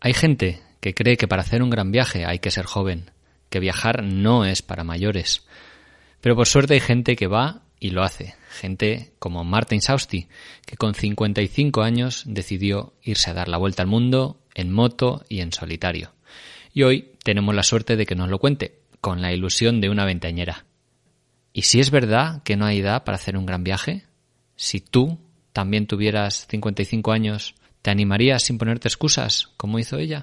Hay gente que cree que para hacer un gran viaje hay que ser joven, que viajar no es para mayores. Pero por suerte hay gente que va y lo hace. Gente como Martin Sausti, que con 55 años decidió irse a dar la vuelta al mundo en moto y en solitario. Y hoy tenemos la suerte de que nos lo cuente, con la ilusión de una ventañera. ¿Y si es verdad que no hay edad para hacer un gran viaje? Si tú también tuvieras 55 años, ¿te animarías sin ponerte excusas, como hizo ella?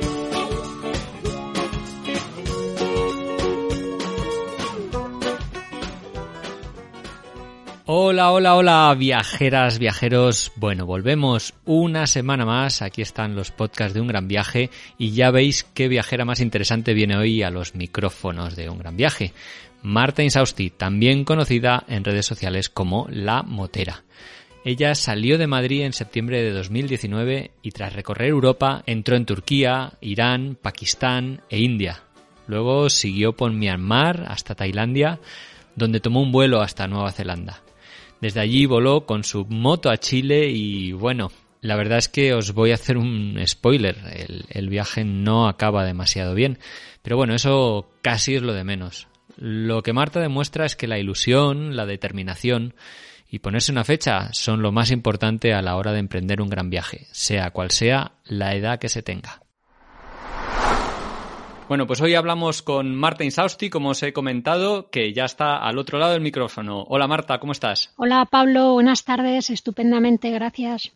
Hola, hola, hola, viajeras, viajeros. Bueno, volvemos una semana más. Aquí están los podcasts de un gran viaje y ya veis qué viajera más interesante viene hoy a los micrófonos de un gran viaje. Marta Insausti, también conocida en redes sociales como La Motera. Ella salió de Madrid en septiembre de 2019 y tras recorrer Europa entró en Turquía, Irán, Pakistán e India. Luego siguió por Myanmar hasta Tailandia, donde tomó un vuelo hasta Nueva Zelanda. Desde allí voló con su moto a Chile y bueno, la verdad es que os voy a hacer un spoiler. El, viaje no acaba demasiado bien. Pero bueno, eso casi es lo de menos. Lo que Marta demuestra es que la ilusión, la determinación y ponerse una fecha son lo más importante a la hora de emprender un gran viaje, sea cual sea la edad que se tenga. Bueno, pues hoy hablamos con Marta Insausti, como os he comentado, que ya está al otro lado del micrófono. Hola Marta, ¿cómo estás? Hola Pablo, buenas tardes, estupendamente, gracias.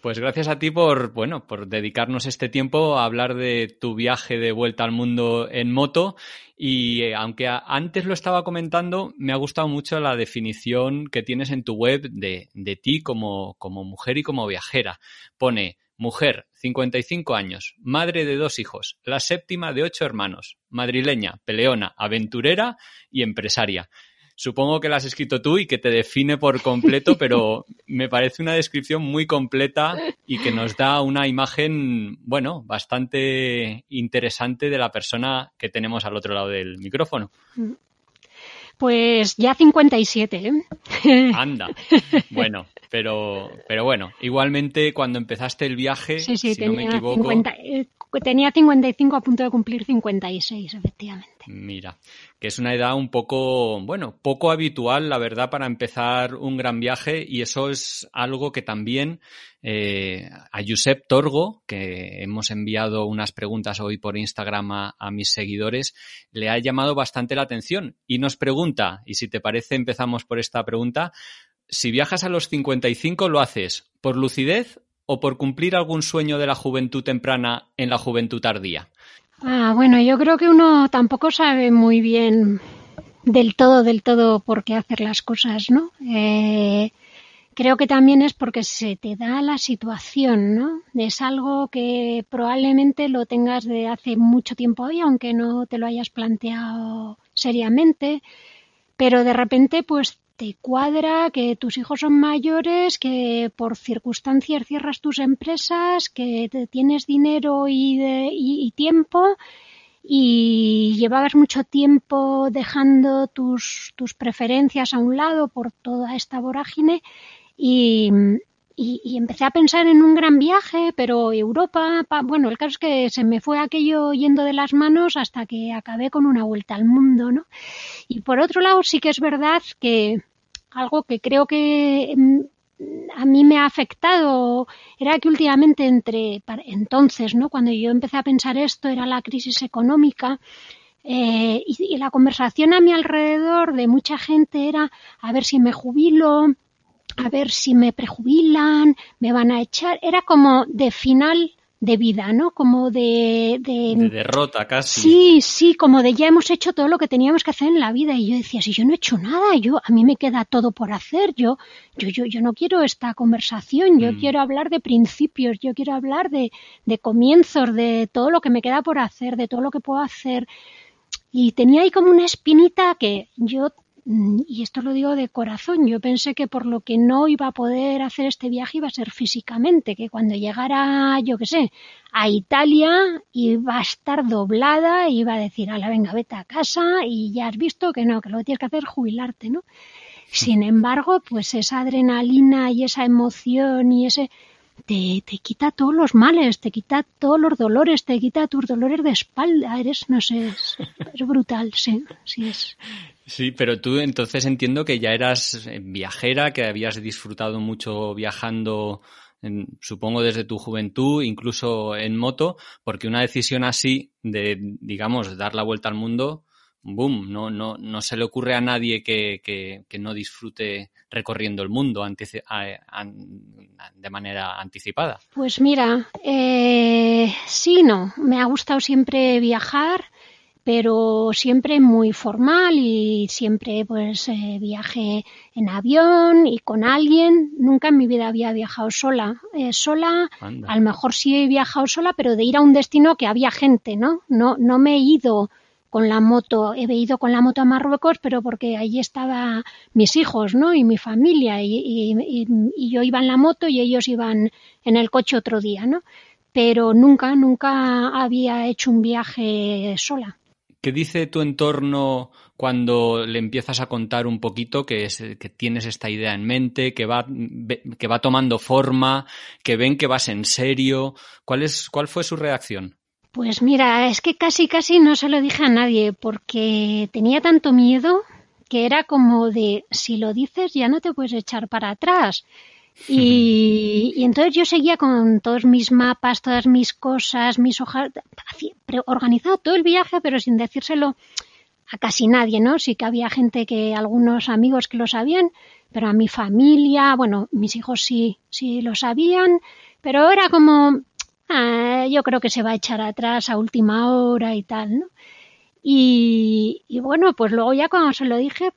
Pues gracias a ti por, bueno, por dedicarnos este tiempo a hablar de tu viaje de vuelta al mundo en moto. Y eh, aunque antes lo estaba comentando, me ha gustado mucho la definición que tienes en tu web de, de ti como, como mujer y como viajera. Pone Mujer, 55 años, madre de dos hijos, la séptima de ocho hermanos, madrileña, peleona, aventurera y empresaria. Supongo que la has escrito tú y que te define por completo, pero me parece una descripción muy completa y que nos da una imagen, bueno, bastante interesante de la persona que tenemos al otro lado del micrófono. Pues ya 57, ¿eh? Anda. Bueno, pero, pero bueno, igualmente cuando empezaste el viaje, sí, sí, si tenía no me equivoco. 50, eh, tenía 55 a punto de cumplir 56, efectivamente. Mira, que es una edad un poco, bueno, poco habitual, la verdad, para empezar un gran viaje y eso es algo que también eh, a Josep Torgo, que hemos enviado unas preguntas hoy por Instagram a, a, mis seguidores, le ha llamado bastante la atención y nos pregunta, y si te parece empezamos por esta pregunta, si viajas a los 55 lo haces por lucidez o por cumplir algún sueño de la juventud temprana en la juventud tardía. Ah, bueno, yo creo que uno tampoco sabe muy bien del todo, del todo por qué hacer las cosas, ¿no? Eh, creo que también es porque se te da la situación, ¿no? Es algo que probablemente lo tengas de hace mucho tiempo hoy, aunque no te lo hayas planteado seriamente, pero de repente pues te cuadra que tus hijos son mayores, que por circunstancias cierras tus empresas, que tienes dinero y, y, tiempo y llevabas mucho tiempo dejando tus preferencias a un lado por toda esta vorágine y, y, empecé a pensar en un gran viaje, pero Europa, pa, bueno, el caso es que se me fue aquello yendo de las manos hasta que acabé con una vuelta al mundo, ¿no? Y por otro lado, sí que es verdad que algo que creo que mm, a mí me ha afectado era que últimamente entre entonces, ¿no? Cuando yo empecé a pensar esto era la crisis económica eh, y, la conversación a mi alrededor de mucha gente era a ver si me jubilo, a ver si me prejubilan, me van a echar. Era como de final de vida, ¿no? Como de, de, derrota casi. Sí, sí, como de ya hemos hecho todo lo que teníamos que hacer en la vida. Y yo decía, si yo no he hecho nada, yo a mí me queda todo por hacer. Yo, yo, yo, yo no quiero esta conversación. Yo mm. quiero hablar de principios. Yo quiero hablar de, de comienzos, de todo lo que me queda por hacer, de todo lo que puedo hacer. Y tenía ahí como una espinita que yo y esto lo digo de corazón, yo pensé que por lo que no iba a poder hacer este viaje iba a ser físicamente, que cuando llegara, yo qué sé, a Italia iba a estar doblada iba a decir, la venga, vete a casa y ya has visto que no, que lo que tienes que hacer es jubilarte, ¿no? Sin embargo, pues esa adrenalina y esa emoción y ese te, te, quita todos los males, te quita todos los dolores, te quita tus dolores de espalda, eres, no sé, es, brutal, sí, sí es. Sí, pero tú entonces entiendo que ya eras eh, viajera, que habías disfrutado mucho viajando, supongo desde tu juventud, incluso en moto, porque una decisión así de, digamos, dar la vuelta al mundo, boom, no, no, no se le ocurre a nadie que, que, que no disfrute recorriendo el mundo de manera anticipada. Pues mira, eh, sí, no, me ha gustado siempre viajar pero siempre muy formal y siempre pues eh, viaje en avión y con alguien. Nunca en mi vida había viajado sola. Eh, sola, a lo mejor sí he viajado sola, pero de ir a un destino que había gente, ¿no? No, no me he ido con la moto, he ido con la moto a Marruecos, pero porque allí estaban mis hijos, ¿no? Y mi familia, y, y, y yo iba en la moto y ellos iban en el coche otro día, ¿no? Pero nunca, nunca había hecho un viaje sola. ¿Qué dice tu entorno cuando le empiezas a contar un poquito que, es, que tienes esta idea en mente, que va, que va tomando forma, que ven que vas en serio? ¿Cuál, es, ¿Cuál fue su reacción? Pues mira, es que casi casi no se lo dije a nadie porque tenía tanto miedo que era como de si lo dices ya no te puedes echar para atrás. Y, entonces yo seguía con todos mis mapas, todas mis cosas, mis hojas, organizado todo el viaje, pero sin decírselo a casi nadie, ¿no? Sí que había gente que, algunos amigos que lo sabían, pero a mi familia, bueno, mis hijos sí, sí lo sabían, pero era como, ah, yo creo que se va a echar atrás a última hora y tal, ¿no? Y, y bueno, pues luego ya cuando se lo dije,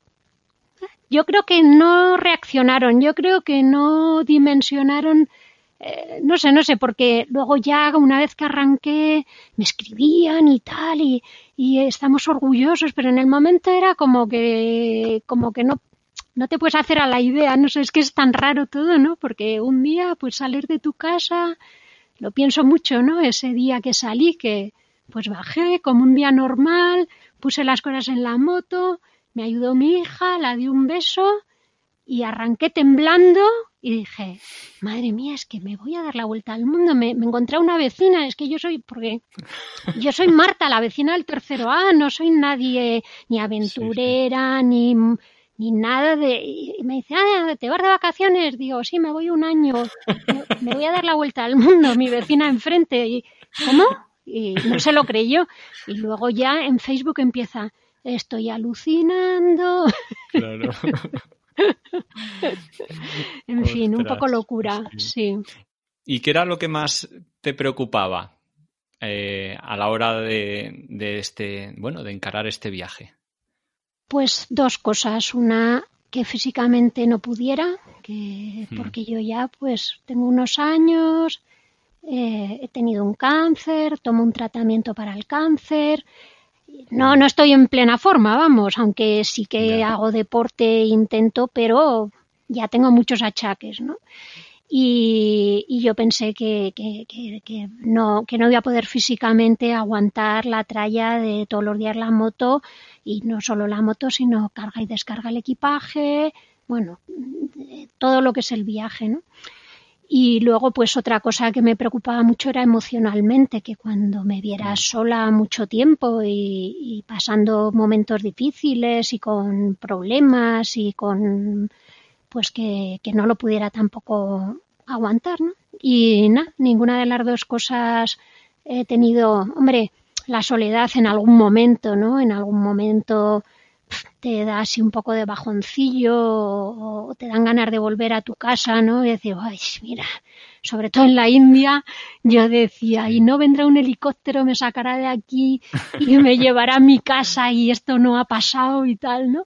yo creo que no reaccionaron, yo creo que no dimensionaron, eh, no sé, no sé, porque luego ya una vez que arranqué me escribían y tal y, y estamos orgullosos, pero en el momento era como que, como que no, no te puedes hacer a la idea, no sé, es que es tan raro todo, ¿no? Porque un día, pues salir de tu casa, lo pienso mucho, ¿no? Ese día que salí, que pues bajé como un día normal, puse las cosas en la moto, me ayudó mi hija, la di un beso y arranqué temblando y dije, madre mía, es que me voy a dar la vuelta al mundo. Me, encontré a una vecina, es que yo soy, porque yo soy Marta, la vecina del tercero A, no soy nadie ni aventurera, ni ni nada de... Y me dice, ah, ¿te vas de vacaciones? Digo, sí, me voy un año, me voy a dar la vuelta al mundo, mi vecina enfrente. Y, ¿Cómo? Y no se lo creyó. Y luego ya en Facebook empieza, estoy alucinando. Claro. en fin, un poco locura, sí. ¿Y qué era lo que más te preocupaba eh, a la hora de, de, este, bueno, de encarar este viaje? Pues dos cosas. Una, que físicamente no pudiera, que, hmm. porque yo ya pues tengo unos años, eh, he tenido un cáncer, tomo un tratamiento para el cáncer, no, no estoy en plena forma, vamos, aunque sí que hago deporte, intento, pero ya tengo muchos achaques, ¿no? Y, yo pensé que, que, no, que no iba a poder físicamente aguantar la tralla de todos los días la moto, y no solo la moto, sino carga y descarga el equipaje, bueno, todo lo que es el viaje, ¿no? Y luego, pues otra cosa que me preocupaba mucho era emocionalmente, que cuando me viera mm. sola mucho tiempo y, pasando momentos difíciles y con problemas y con, pues que, que no lo pudiera tampoco aguantar, ¿no? Y nada, ninguna de las dos cosas he tenido, hombre, la soledad en algún momento, ¿no? En algún momento te da así un poco de bajoncillo o, te dan ganas de volver a tu casa, ¿no? Y decir, ay, mira, sobre todo en la India, yo decía, y no vendrá un helicóptero, me sacará de aquí y me llevará a mi casa y esto no ha pasado y tal, ¿no?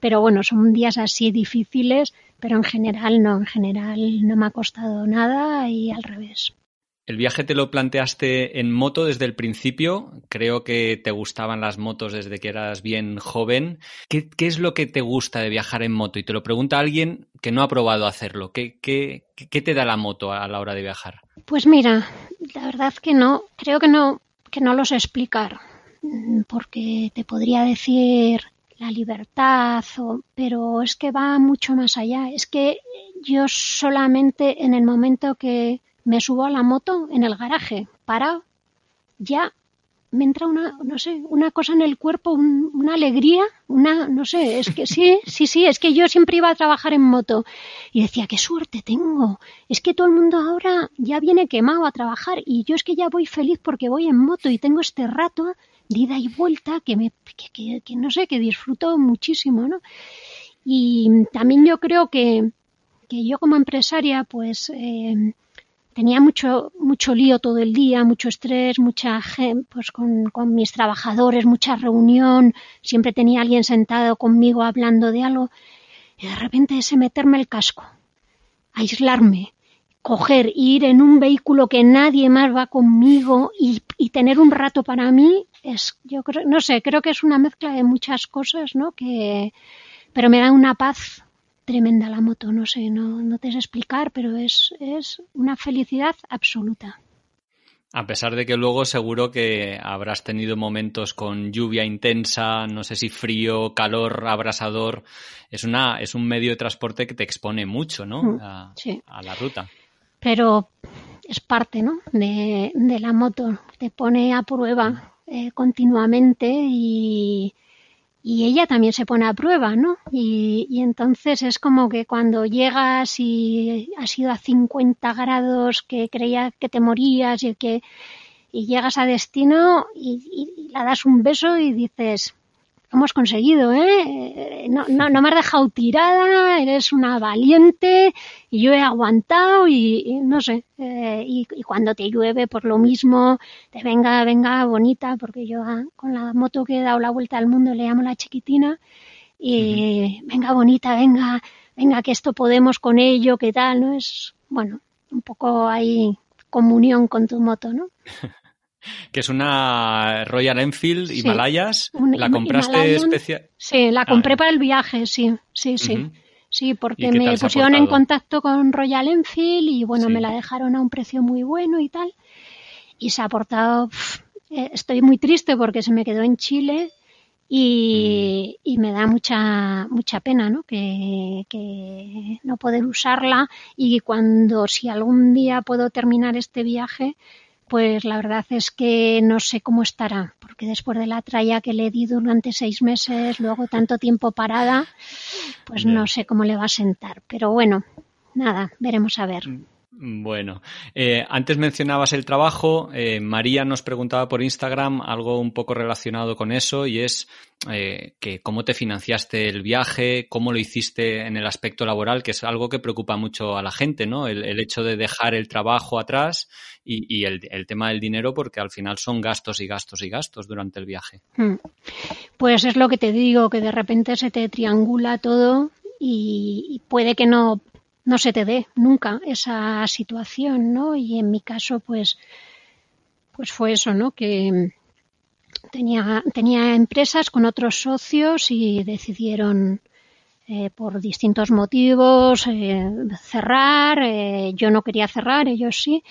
Pero bueno, son días así difíciles, pero en general no, en general no me ha costado nada y al revés. El viaje te lo planteaste en moto desde el principio. Creo que te gustaban las motos desde que eras bien joven. ¿Qué, es lo que te gusta de viajar en moto? Y te lo pregunta alguien que no ha probado hacerlo. ¿Qué, qué, qué te da la moto a la hora de viajar? Pues mira, la verdad que no. Creo que no, que no lo sé explicar. Porque te podría decir la libertad, pero es que va mucho más allá. Es que yo solamente en el momento que me subo a la moto en el garaje, para ya me entra una, no sé, una cosa en el cuerpo, una alegría, una, no sé, es que sí, sí, sí, es que yo siempre iba a trabajar en moto y decía, qué suerte tengo, es que todo el mundo ahora ya viene quemado a trabajar y yo es que ya voy feliz porque voy en moto y tengo este rato de ida y vuelta que me, que, que, no sé, que disfruto muchísimo, ¿no? Y también yo creo que, que yo como empresaria, pues, eh, tenía mucho, mucho lío todo el día, mucho estrés, mucha pues con, con, mis trabajadores, mucha reunión, siempre tenía alguien sentado conmigo hablando de algo, y de repente ese meterme el casco, aislarme, coger, ir en un vehículo que nadie más va conmigo y, y tener un rato para mí, es, yo creo, no sé, creo que es una mezcla de muchas cosas, ¿no? Que, pero me da una paz tremenda la moto, no sé, no, no te sé explicar, pero es, es una felicidad absoluta. A pesar de que luego seguro que habrás tenido momentos con lluvia intensa, no sé si frío, calor, abrasador. Es una, es un medio de transporte que te expone mucho, ¿no? Mm, a, a la ruta. Pero es parte, ¿no? De, de la moto. Te pone a prueba eh, continuamente y, y ella también se pone a prueba, ¿no? Y, entonces es como que cuando llegas y has ido a 50 grados que creías que te morías y que y llegas a destino y, la das un beso y dices, hemos conseguido, ¿eh? No, no, no, me has dejado tirada, eres una valiente y yo he aguantado y, no sé, eh, y, cuando te llueve por lo mismo, te venga, venga bonita, porque yo ah, con la moto que he dado la vuelta al mundo le llamo la chiquitina y venga bonita, venga, venga que esto podemos con ello, qué tal, ¿no? Es, bueno, un poco ahí comunión con tu moto, ¿no? que es una Royal Enfield Himalayas. ¿La compraste especial? Sí, la compré para el viaje, sí, sí, sí. Sí, porque me pusieron en contacto con Royal Enfield y bueno, me la dejaron a un precio muy bueno y tal. Y se ha portado, eh, estoy muy triste porque se me quedó en Chile y, mm. y, me da mucha mucha pena ¿no? Que, que, no poder usarla y cuando si algún día puedo terminar este viaje pues la verdad es que no sé cómo estará, porque después de la tralla que le di durante seis meses, luego tanto tiempo parada, pues no sé cómo le va a sentar. Pero bueno, nada, veremos a ver. Bueno, eh, antes mencionabas el trabajo. Eh, María nos preguntaba por Instagram algo un poco relacionado con eso y es eh, que cómo te financiaste el viaje, cómo lo hiciste en el aspecto laboral, que es algo que preocupa mucho a la gente, ¿no? El, hecho de dejar el trabajo atrás y, el, tema del dinero, porque al final son gastos y gastos y gastos durante el viaje. Hmm. Pues es lo que te digo, que de repente se te triangula todo y puede que no no se te dé nunca esa situación, ¿no? Y en mi caso, pues, pues fue eso, ¿no? Que tenía, tenía empresas con otros socios y decidieron eh, por distintos motivos eh, cerrar. Eh, yo no quería cerrar, ellos sí.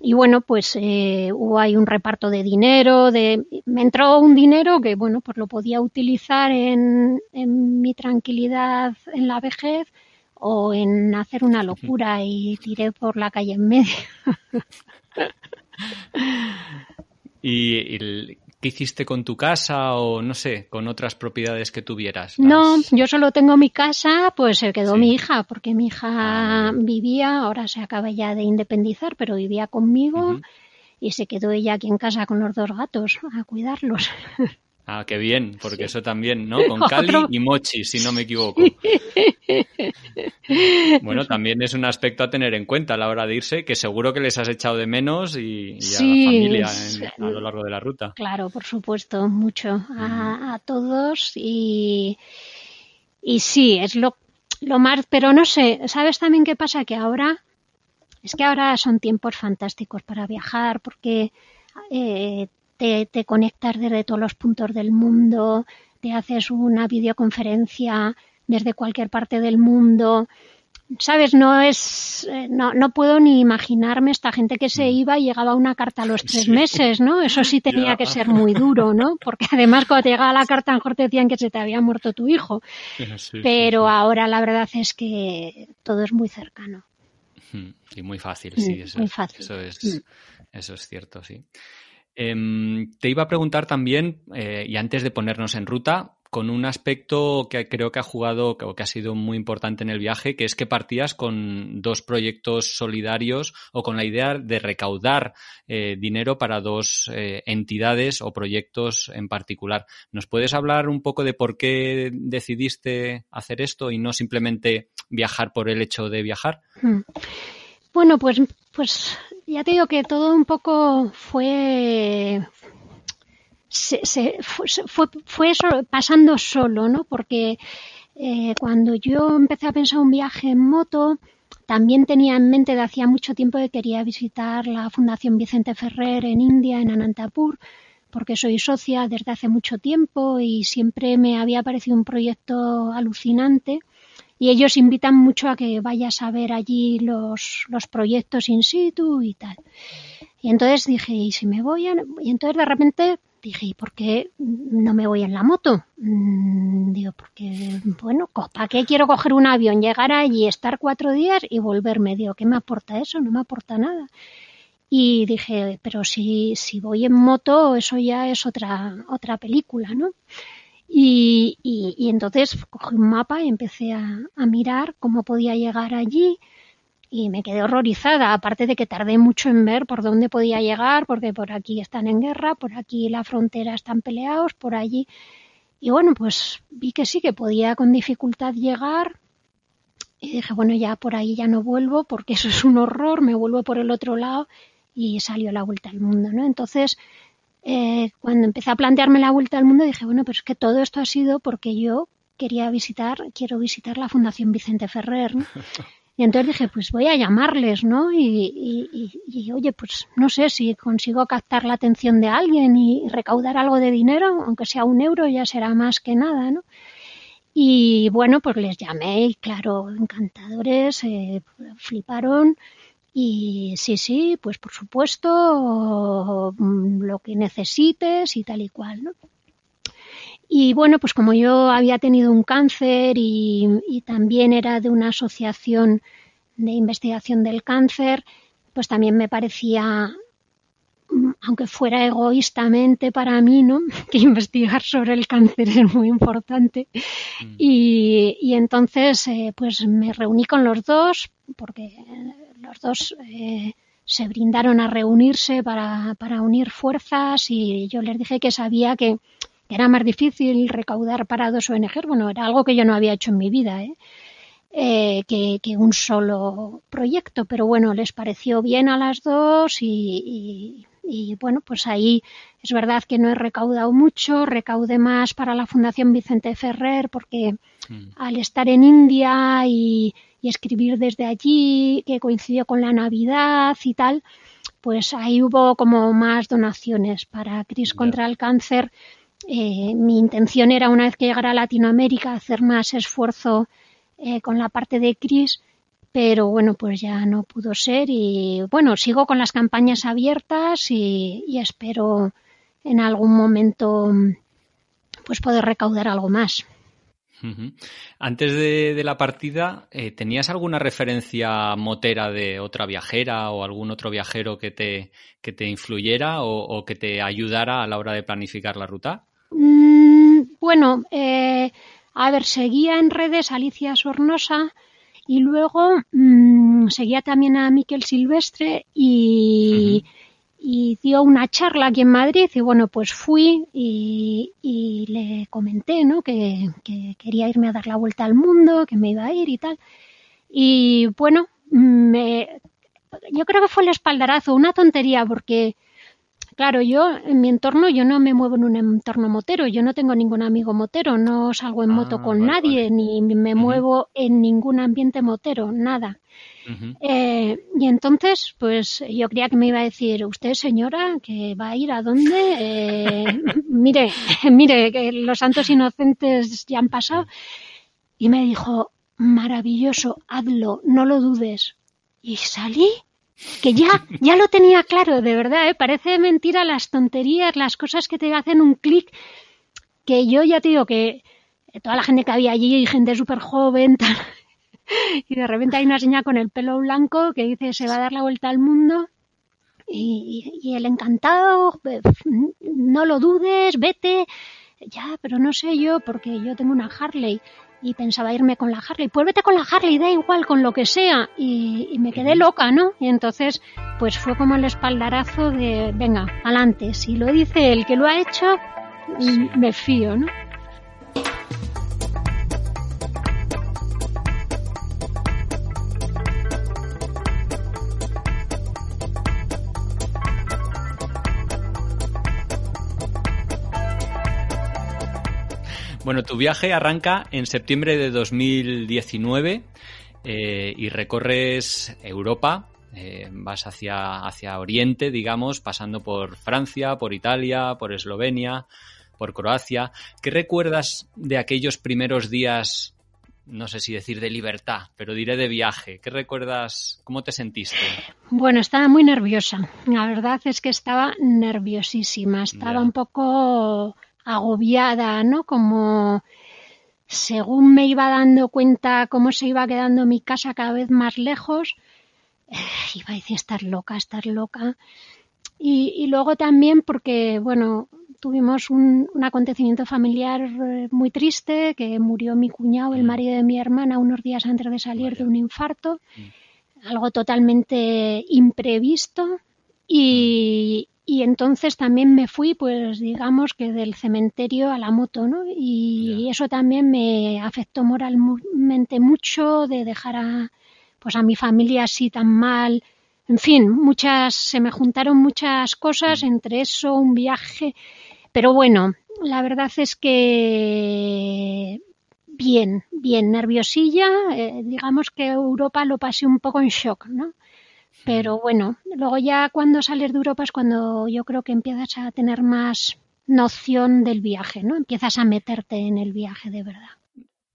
Y bueno, pues hubo ahí un reparto de dinero. De, me entró un dinero que, bueno, pues lo podía utilizar en, en mi tranquilidad en la vejez o en hacer una locura y tiré por la calle en medio. ¿Y qué hiciste con tu casa o no sé, con otras propiedades que tuvieras? No, yo solo tengo mi casa, pues se quedó mi hija, porque mi hija ah, vivía, ahora se acaba ya de independizar, pero vivía conmigo. Y se quedó ella aquí en casa con los dos gatos a cuidarlos. Ah, qué bien, porque eso también, ¿no? Con Cali y Mochi, si no me equivoco. bueno, también es un aspecto a tener en cuenta a la hora de irse, que seguro que les has echado de menos y, a la familia a lo largo de la ruta. Claro, por supuesto, mucho a, todos y, y sí, es lo, lo más, pero no sé, ¿sabes también qué pasa? Que ahora, es que ahora son tiempos fantásticos para viajar porque eh, te, conectas desde todos los puntos del mundo, te haces una videoconferencia desde cualquier parte del mundo. Sabes, no es, eh, no, no puedo ni imaginarme esta gente que se mm. iba y llegaba una carta a los tres meses, ¿no? Eso sí tenía que ser muy duro, ¿no? Porque además cuando te llegaba la carta a lo mejor te decían que se te había muerto tu hijo. Pero ahora la verdad es que todo es muy cercano. Y muy fácil, sí, mm, eso, muy fácil. Eso, es, mm. eso es cierto, sí. Em, te iba a preguntar también, eh, y antes de ponernos en ruta, con un aspecto que creo que ha jugado o que ha sido muy importante en el viaje, que es que partías con dos proyectos solidarios o con la idea de recaudar eh, dinero para dos eh, entidades o proyectos en particular. ¿Nos puedes hablar un poco de por qué decidiste hacer esto y no simplemente viajar por el hecho de viajar? Hmm. Bueno, pues, pues ya te digo que todo un poco fue se, fue, fue, pasando solo, ¿no? Porque eh, cuando yo empecé a pensar un viaje en moto, también tenía en mente de hacía mucho tiempo que quería visitar la Fundación Vicente Ferrer en India, en Anantapur, porque soy socia desde hace mucho tiempo y siempre me había parecido un proyecto alucinante y ellos invitan mucho a que vayas a ver allí los, los proyectos in situ y tal. Y entonces dije, ¿y si me voy? A... Y entonces de repente dije, ¿y por qué no me voy en la moto? Mm, digo, porque, bueno, ¿para qué quiero coger un avión, llegar allí, estar cuatro días y volverme? Digo, ¿qué me aporta eso? No me aporta nada. Y dije, pero si, si voy en moto, eso ya es otra, otra película, ¿no? Y, entonces cogí un mapa y empecé a, a, mirar cómo podía llegar allí y me quedé horrorizada, aparte de que tardé mucho en ver por dónde podía llegar, porque por aquí están en guerra, por aquí la frontera están peleados, por allí. Y bueno, pues vi que sí, que podía con dificultad llegar. Y dije, bueno, ya por ahí ya no vuelvo, porque eso es un horror, me vuelvo por el otro lado y salió la vuelta al mundo, ¿no? Entonces, eh, cuando empecé a plantearme la vuelta al mundo dije, bueno, pero es que todo esto ha sido porque yo quería visitar, quiero visitar la Fundación Vicente Ferrer. Y entonces dije, pues voy a llamarles, ¿no? Y, oye, pues no sé si consigo captar la atención de alguien y recaudar algo de dinero, aunque sea un euro, ya será más que nada, ¿no? Y bueno, pues les llamé y claro, encantadores, eh, fliparon y sí, sí, pues por supuesto, mm, lo que necesites y tal y cual, ¿no? Y bueno, pues como yo había tenido un cáncer y, también era de una asociación de investigación del cáncer, pues también me parecía, aunque fuera egoístamente para mí, ¿no? Que investigar sobre el cáncer es muy importante. Mm. Y, entonces, eh, pues me reuní con los dos, porque los dos eh, se brindaron a reunirse para, para, unir fuerzas y yo les dije que sabía que, era más difícil recaudar para dos ONG. Bueno, era algo que yo no había hecho en mi vida, ¿eh? Eh, que, que, un solo proyecto, pero bueno, les pareció bien a las dos y, y, bueno, pues ahí es verdad que no he recaudado mucho, recaudé más para la Fundación Vicente Ferrer porque mm. al estar en India y, y escribir desde allí, que coincidió con la Navidad y tal, pues ahí hubo como más donaciones para Cris contra el cáncer. Eh, mi intención era una vez que llegara a Latinoamérica hacer más esfuerzo eh, con la parte de Cris, pero bueno, pues ya no pudo ser y bueno, sigo con las campañas abiertas y, y espero en algún momento pues poder recaudar algo más. Antes de, la partida, eh, ¿tenías alguna referencia motera de otra viajera o algún otro viajero que te, que te influyera o, que te ayudara a la hora de planificar la ruta? Mm, bueno, eh, a ver, seguía en redes Alicia Sornosa y luego mm, seguía también a Miquel Silvestre y y dio una charla aquí en Madrid y bueno, pues fui y, le comenté, ¿no? Que, quería irme a dar la vuelta al mundo, que me iba a ir y tal. Y bueno, me, yo creo que fue el espaldarazo, una tontería porque Claro, yo en mi entorno, yo no me muevo en un entorno motero, yo no tengo ningún amigo motero, no salgo en moto ah, con nadie, ni me muevo en ningún ambiente motero, nada. Eh, y entonces, pues yo creía que me iba a decir, usted señora, que va a ir a dónde, eh, mire, mire, que los santos inocentes ya han pasado. Y me dijo, maravilloso, hazlo, no lo dudes. Y salí que ya, ya lo tenía claro, de verdad, ¿eh? parece mentira las tonterías, las cosas que te hacen un clic, que yo ya te digo que toda la gente que había allí, gente súper joven, y de repente hay una señora con el pelo blanco que dice se va a dar la vuelta al mundo, y, y el encantado, no lo dudes, vete, ya, pero no sé yo, porque yo tengo una Harley y pensaba irme con la Harley. Pues vete con la Harley, da igual, con lo que sea. Y, me quedé loca, ¿no? Y entonces, pues fue como el espaldarazo de, venga, adelante. Si lo dice el que lo ha hecho, me fío, ¿no? Bueno, tu viaje arranca en septiembre de 2019 eh, y recorres Europa, eh, vas hacia, hacia Oriente, digamos, pasando por Francia, por Italia, por Eslovenia, por Croacia. ¿Qué recuerdas de aquellos primeros días, no sé si decir de libertad, pero diré de viaje? ¿Qué recuerdas? ¿Cómo te sentiste? Bueno, estaba muy nerviosa. La verdad es que estaba nerviosísima. Estaba un poco agobiada, ¿no? Como según me iba dando cuenta cómo se iba quedando mi casa cada vez más lejos, eh, iba a decir estar loca, estar loca. Y, luego también porque, bueno, tuvimos un, acontecimiento familiar eh, muy triste, que murió mi cuñado, el mm. marido de mi hermana, unos días antes de salir de un infarto, mm. algo totalmente imprevisto. Y, y entonces también me fui, pues digamos que del cementerio a la moto, ¿no? Y eso también me afectó moralmente mucho de dejar a, pues a mi familia así tan mal. En fin, muchas, se me juntaron muchas cosas, mm. entre eso, un viaje. Pero bueno, la verdad es que bien, bien, nerviosilla. Eh, digamos que Europa lo pasé un poco en shock, ¿no? Pero bueno, luego ya cuando sales de Europa es cuando yo creo que empiezas a tener más noción del viaje, ¿no? Empiezas a meterte en el viaje de verdad.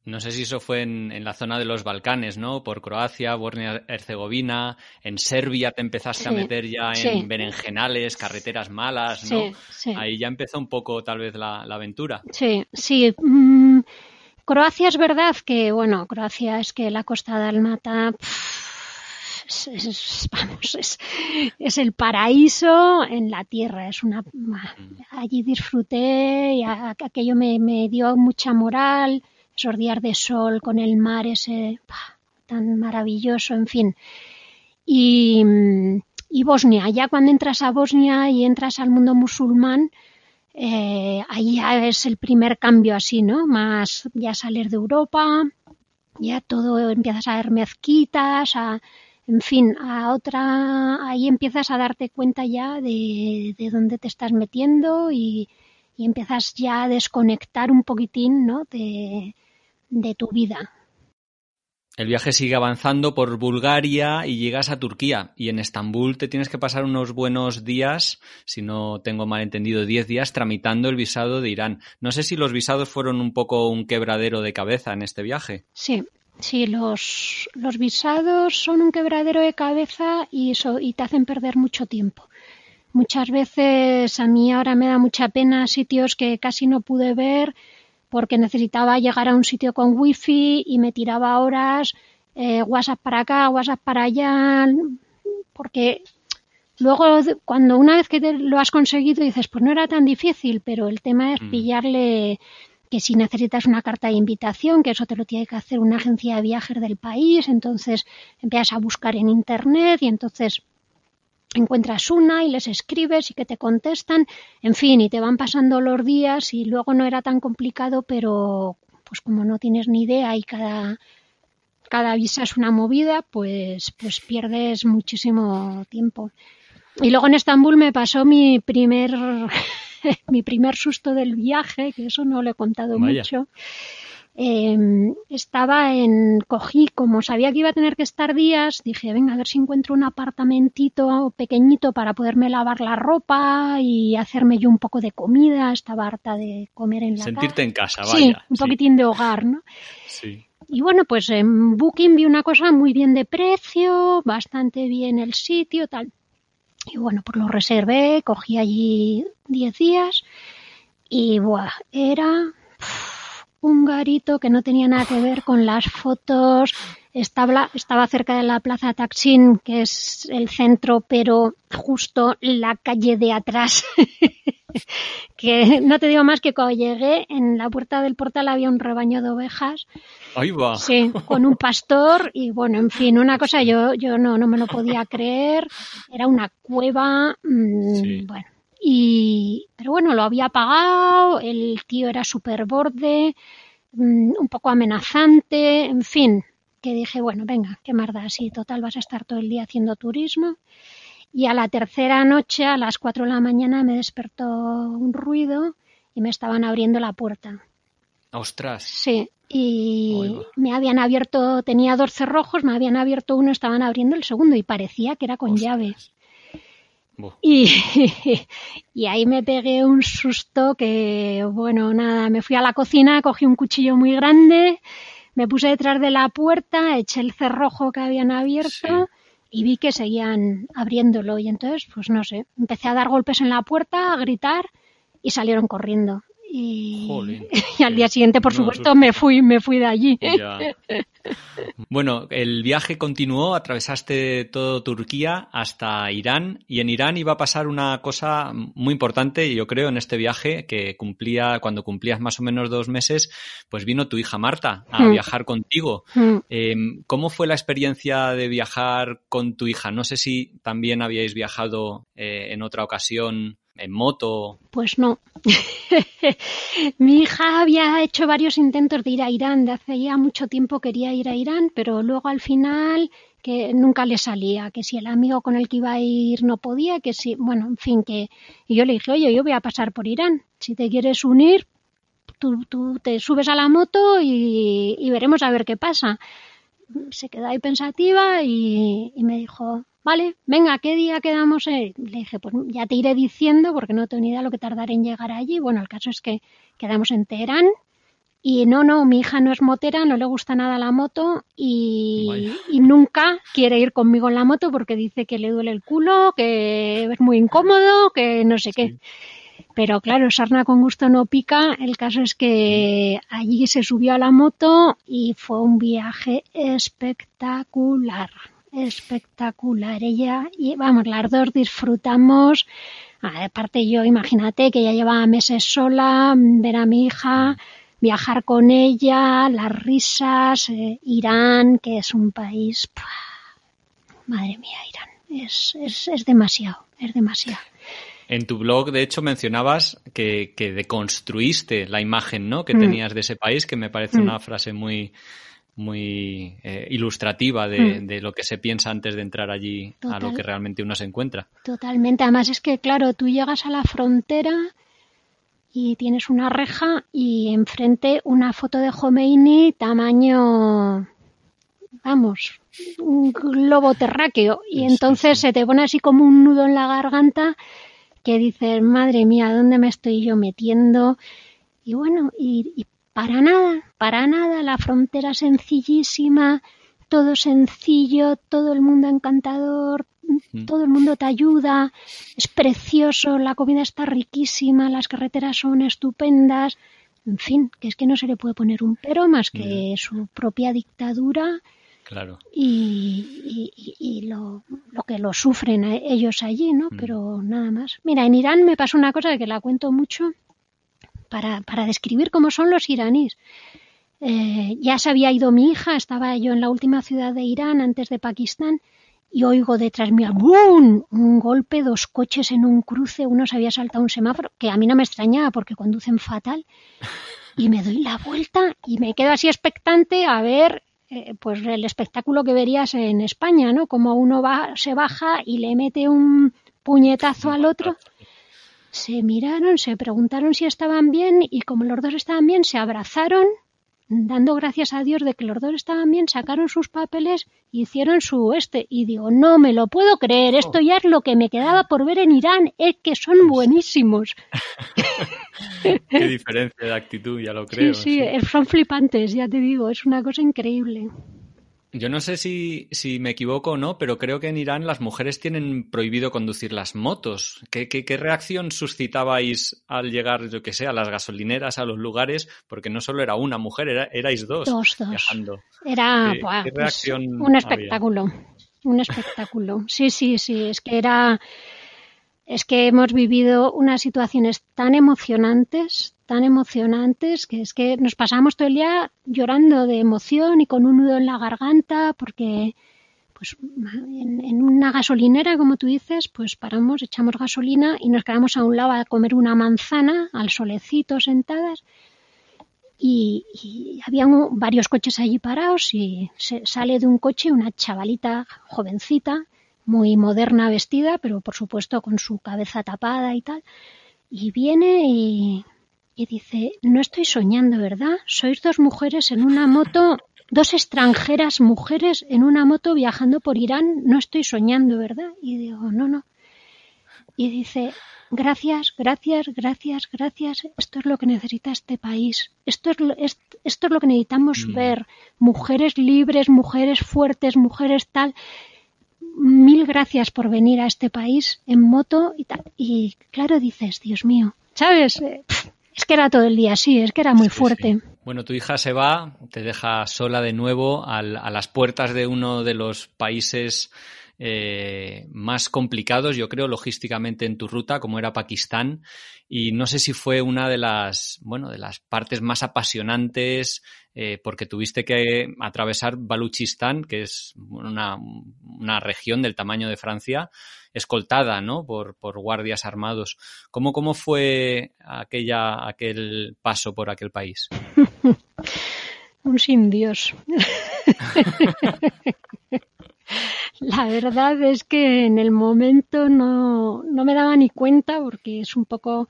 No sé si eso fue en, la zona de los Balcanes, ¿no? Por Croacia, Bosnia-Herzegovina, en Serbia te empezaste a meter ya en berenjenales, carreteras malas, ¿no? Ahí ya empezó un poco tal vez la, aventura. Sí, sí. Mm, Croacia es verdad que, bueno, Croacia es que la costa de Almata es, vamos, es, es, el paraíso en la tierra. Es una, allí disfruté y aquello me, me, dio mucha moral, esos días de sol con el mar ese tan maravilloso, en fin. Y, y Bosnia, ya cuando entras a Bosnia y entras al mundo musulmán, eh, ahí ya es el primer cambio así, ¿no? Más ya salir de Europa, ya todo empiezas a ver mezquitas, a, en fin, a otra, ahí empiezas a darte cuenta ya de, de dónde te estás metiendo y, y, empiezas ya a desconectar un poquitín ¿no? de, de tu vida. El viaje sigue avanzando por Bulgaria y llegas a Turquía. Y en Estambul te tienes que pasar unos buenos días, si no tengo mal entendido, 10 días tramitando el visado de Irán. No sé si los visados fueron un poco un quebradero de cabeza en este viaje. Sí, Sí, los, los visados son un quebradero de cabeza y, eso, y te hacen perder mucho tiempo. Muchas veces a mí ahora me da mucha pena sitios que casi no pude ver porque necesitaba llegar a un sitio con wifi y me tiraba horas, eh, WhatsApp para acá, WhatsApp para allá, porque luego cuando una vez que lo has conseguido dices, pues no era tan difícil, pero el tema es mm. Que si necesitas una carta de invitación, que eso te lo tiene que hacer una agencia de viajes del país, entonces empiezas a buscar en internet y entonces encuentras una y les escribes y que te contestan, en fin, y te van pasando los días y luego no era tan complicado, pero pues como no tienes ni idea y cada cada visa es una movida, pues pues pierdes muchísimo tiempo. Y luego en Estambul me pasó mi primer mi primer susto del viaje, que eso no lo he contado mucho. Em, estaba en, cogí, como sabía que iba a tener que estar días, dije, venga, a ver si encuentro un apartamentito pequeñito para poderme lavar la ropa y hacerme yo un poco de comida, estaba harta de comer en la Sentirte en casa, vaya. Sí, un poquitín de hogar, ¿no? Sí. Y bueno, pues en Booking vi una cosa muy bien de precio, bastante bien el sitio, tal. Y bueno, pues lo reservé, cogí allí 10 días y buah, era un garito que no tenía nada que ver con las fotos. Estaba, estaba cerca de la Plaza Taksim, que es el centro, pero justo la calle de atrás. que no te digo más que cuando llegué, en la puerta del portal había un rebaño de ovejas. Ahí va. Sí, con un pastor y bueno, en fin, una cosa yo, yo no, no me lo podía creer. Era una cueva, mm, bueno, y, pero bueno, lo había pagado, el tío era súper borde, mm, un poco amenazante, en fin, que dije, bueno, venga, qué más da, sí, total vas a estar todo el día haciendo turismo. Y a la tercera noche, a las cuatro de la mañana, me despertó un ruido y me estaban abriendo la puerta. ¡Ostras! Sí, y me habían abierto, tenía dos cerrojos, me habían abierto uno, estaban abriendo el segundo y parecía que era con llave. Y, y, ahí me pegué un susto que, bueno, nada, me fui a la cocina, cogí un cuchillo muy grande, me puse detrás de la puerta, eché el cerrojo que habían abierto y vi que seguían abriéndolo. Y entonces, pues no sé, empecé a dar golpes en la puerta, a gritar y salieron corriendo. Y, al día siguiente, por supuesto, me fui, me fui de allí. Bueno, el viaje continuó, atravesaste todo Turquía hasta Irán y en Irán iba a pasar una cosa muy importante, yo creo, en este viaje que cumplía, cuando cumplías más o menos dos meses, pues vino tu hija Marta a hmm. viajar contigo. Hmm. Em, ¿Cómo fue la experiencia de viajar con tu hija? No sé si también habíais viajado eh, en otra ocasión en moto? Pues no. Mi hija había hecho varios intentos de ir a Irán. De hace ya mucho tiempo quería ir a Irán, pero luego al final que nunca le salía, que si el amigo con el que iba a ir no podía, que si, bueno, en fin, que y yo le dije, oye, yo voy a pasar por Irán. Si te quieres unir, tú, tú te subes a la moto y, veremos a ver qué pasa. Se quedó ahí pensativa y me dijo, vale, venga, ¿qué día quedamos? Le dije, pues ya te iré diciendo porque no tengo ni idea lo que tardaré en llegar allí. Bueno, el caso es que quedamos en Teherán y no, no, mi hija no es motera, no le gusta nada la moto y, nunca quiere ir conmigo en la moto porque dice que le duele el culo, que es muy incómodo, que no sé qué. Pero claro, sarna con gusto no pica. El caso es que allí se subió a la moto y fue un viaje espectacular espectacular. Ella, y vamos, las dos disfrutamos. Aparte yo, imagínate que ya llevaba meses sola, ver a mi hija, viajar con ella, las risas, eh, Irán, que es un país, madre mía, Irán, es, es, es demasiado, es demasiado. En tu blog, de hecho, mencionabas que, que deconstruiste la imagen ¿no? que mm. tenías de ese país, que me parece mm. una frase muy, muy eh, ilustrativa hmm. de, lo que se piensa antes de entrar allí a lo que realmente uno se encuentra. Totalmente. Además es que, claro, tú llegas a la frontera y tienes una reja y enfrente una foto de Khomeini tamaño, vamos, un globo terráqueo. Y entonces se te pone así como un nudo en la garganta que dices, madre mía, ¿dónde me estoy yo metiendo? Y bueno, y para nada, para nada, la frontera sencillísima, todo sencillo, todo el mundo encantador, todo el mundo te ayuda, es precioso, la comida está riquísima, las carreteras son estupendas, en fin, que es que no se le puede poner un pero más que su propia dictadura claro. y, y, lo, lo, que lo sufren ellos allí, ¿no? Mm. Pero nada más. Mira, en Irán me pasó una cosa que la cuento mucho para, para describir cómo son los iraníes. Eh, ya se había ido mi hija, estaba yo en la última ciudad de Irán antes de Pakistán y oigo detrás mío ¡boom! un golpe, dos coches en un cruce, uno se había saltado un semáforo, que a mí no me extrañaba porque conducen fatal, y me doy la vuelta y me quedo así expectante a ver eh, pues el espectáculo que verías en España, ¿no? Como uno va, se baja y le mete un puñetazo al otro. Se miraron, se preguntaron si estaban bien y como los dos estaban bien, se abrazaron dando gracias a Dios de que los dos estaban bien, sacaron sus papeles y hicieron su este. Y digo, no me lo puedo creer, esto ya es lo que me quedaba por ver en Irán, es que son buenísimos. Qué diferencia de actitud, ya lo creo. Sí, sí, son flipantes, ya te digo, es una cosa increíble. Yo no sé si, si, me equivoco o no, pero creo que en Irán las mujeres tienen prohibido conducir las motos. ¿Qué, qué, reacción suscitabais al llegar, yo que sé, a las gasolineras, a los lugares? Porque no solo era una mujer, era, erais dos, dos, viajando. Era pues, un espectáculo. Un espectáculo. Sí, sí, sí. Es que era. Es que hemos vivido unas situaciones tan emocionantes, tan emocionantes que es que nos pasamos todo el día llorando de emoción y con un nudo en la garganta porque pues en, una gasolinera como tú dices pues paramos echamos gasolina y nos quedamos a un lado a comer una manzana al solecito sentadas. Y, había varios coches allí parados y se, sale de un coche una chavalita jovencita muy moderna vestida pero por supuesto con su cabeza tapada y tal y viene y y dice, no estoy soñando, ¿verdad? Sois dos mujeres en una moto, dos extranjeras mujeres en una moto viajando por Irán, no estoy soñando, ¿verdad? Y digo, no, no. Y dice, gracias, gracias, gracias, gracias, esto es lo que necesita este país, esto es lo, esto es lo que necesitamos mm. ver, mujeres libres, mujeres fuertes, mujeres tal. Mil gracias por venir a este país en moto y tal. Y claro, dices, Dios mío, ¿sabes? Es que era todo el día así, es que era muy fuerte. Bueno, tu hija se va, te deja sola de nuevo a las puertas de uno de los países eh, más complicados, yo creo, logísticamente en tu ruta, como era Pakistán. Y no sé si fue una de las, bueno, de las partes más apasionantes, eh, porque tuviste que atravesar Baluchistán, que es una, una región del tamaño de Francia, escoltada, ¿no? Por, por guardias armados. ¿Cómo, ¿Cómo fue aquella, aquel paso por aquel país? Un sin Dios. La verdad es que en el momento no, no, me daba ni cuenta porque es un poco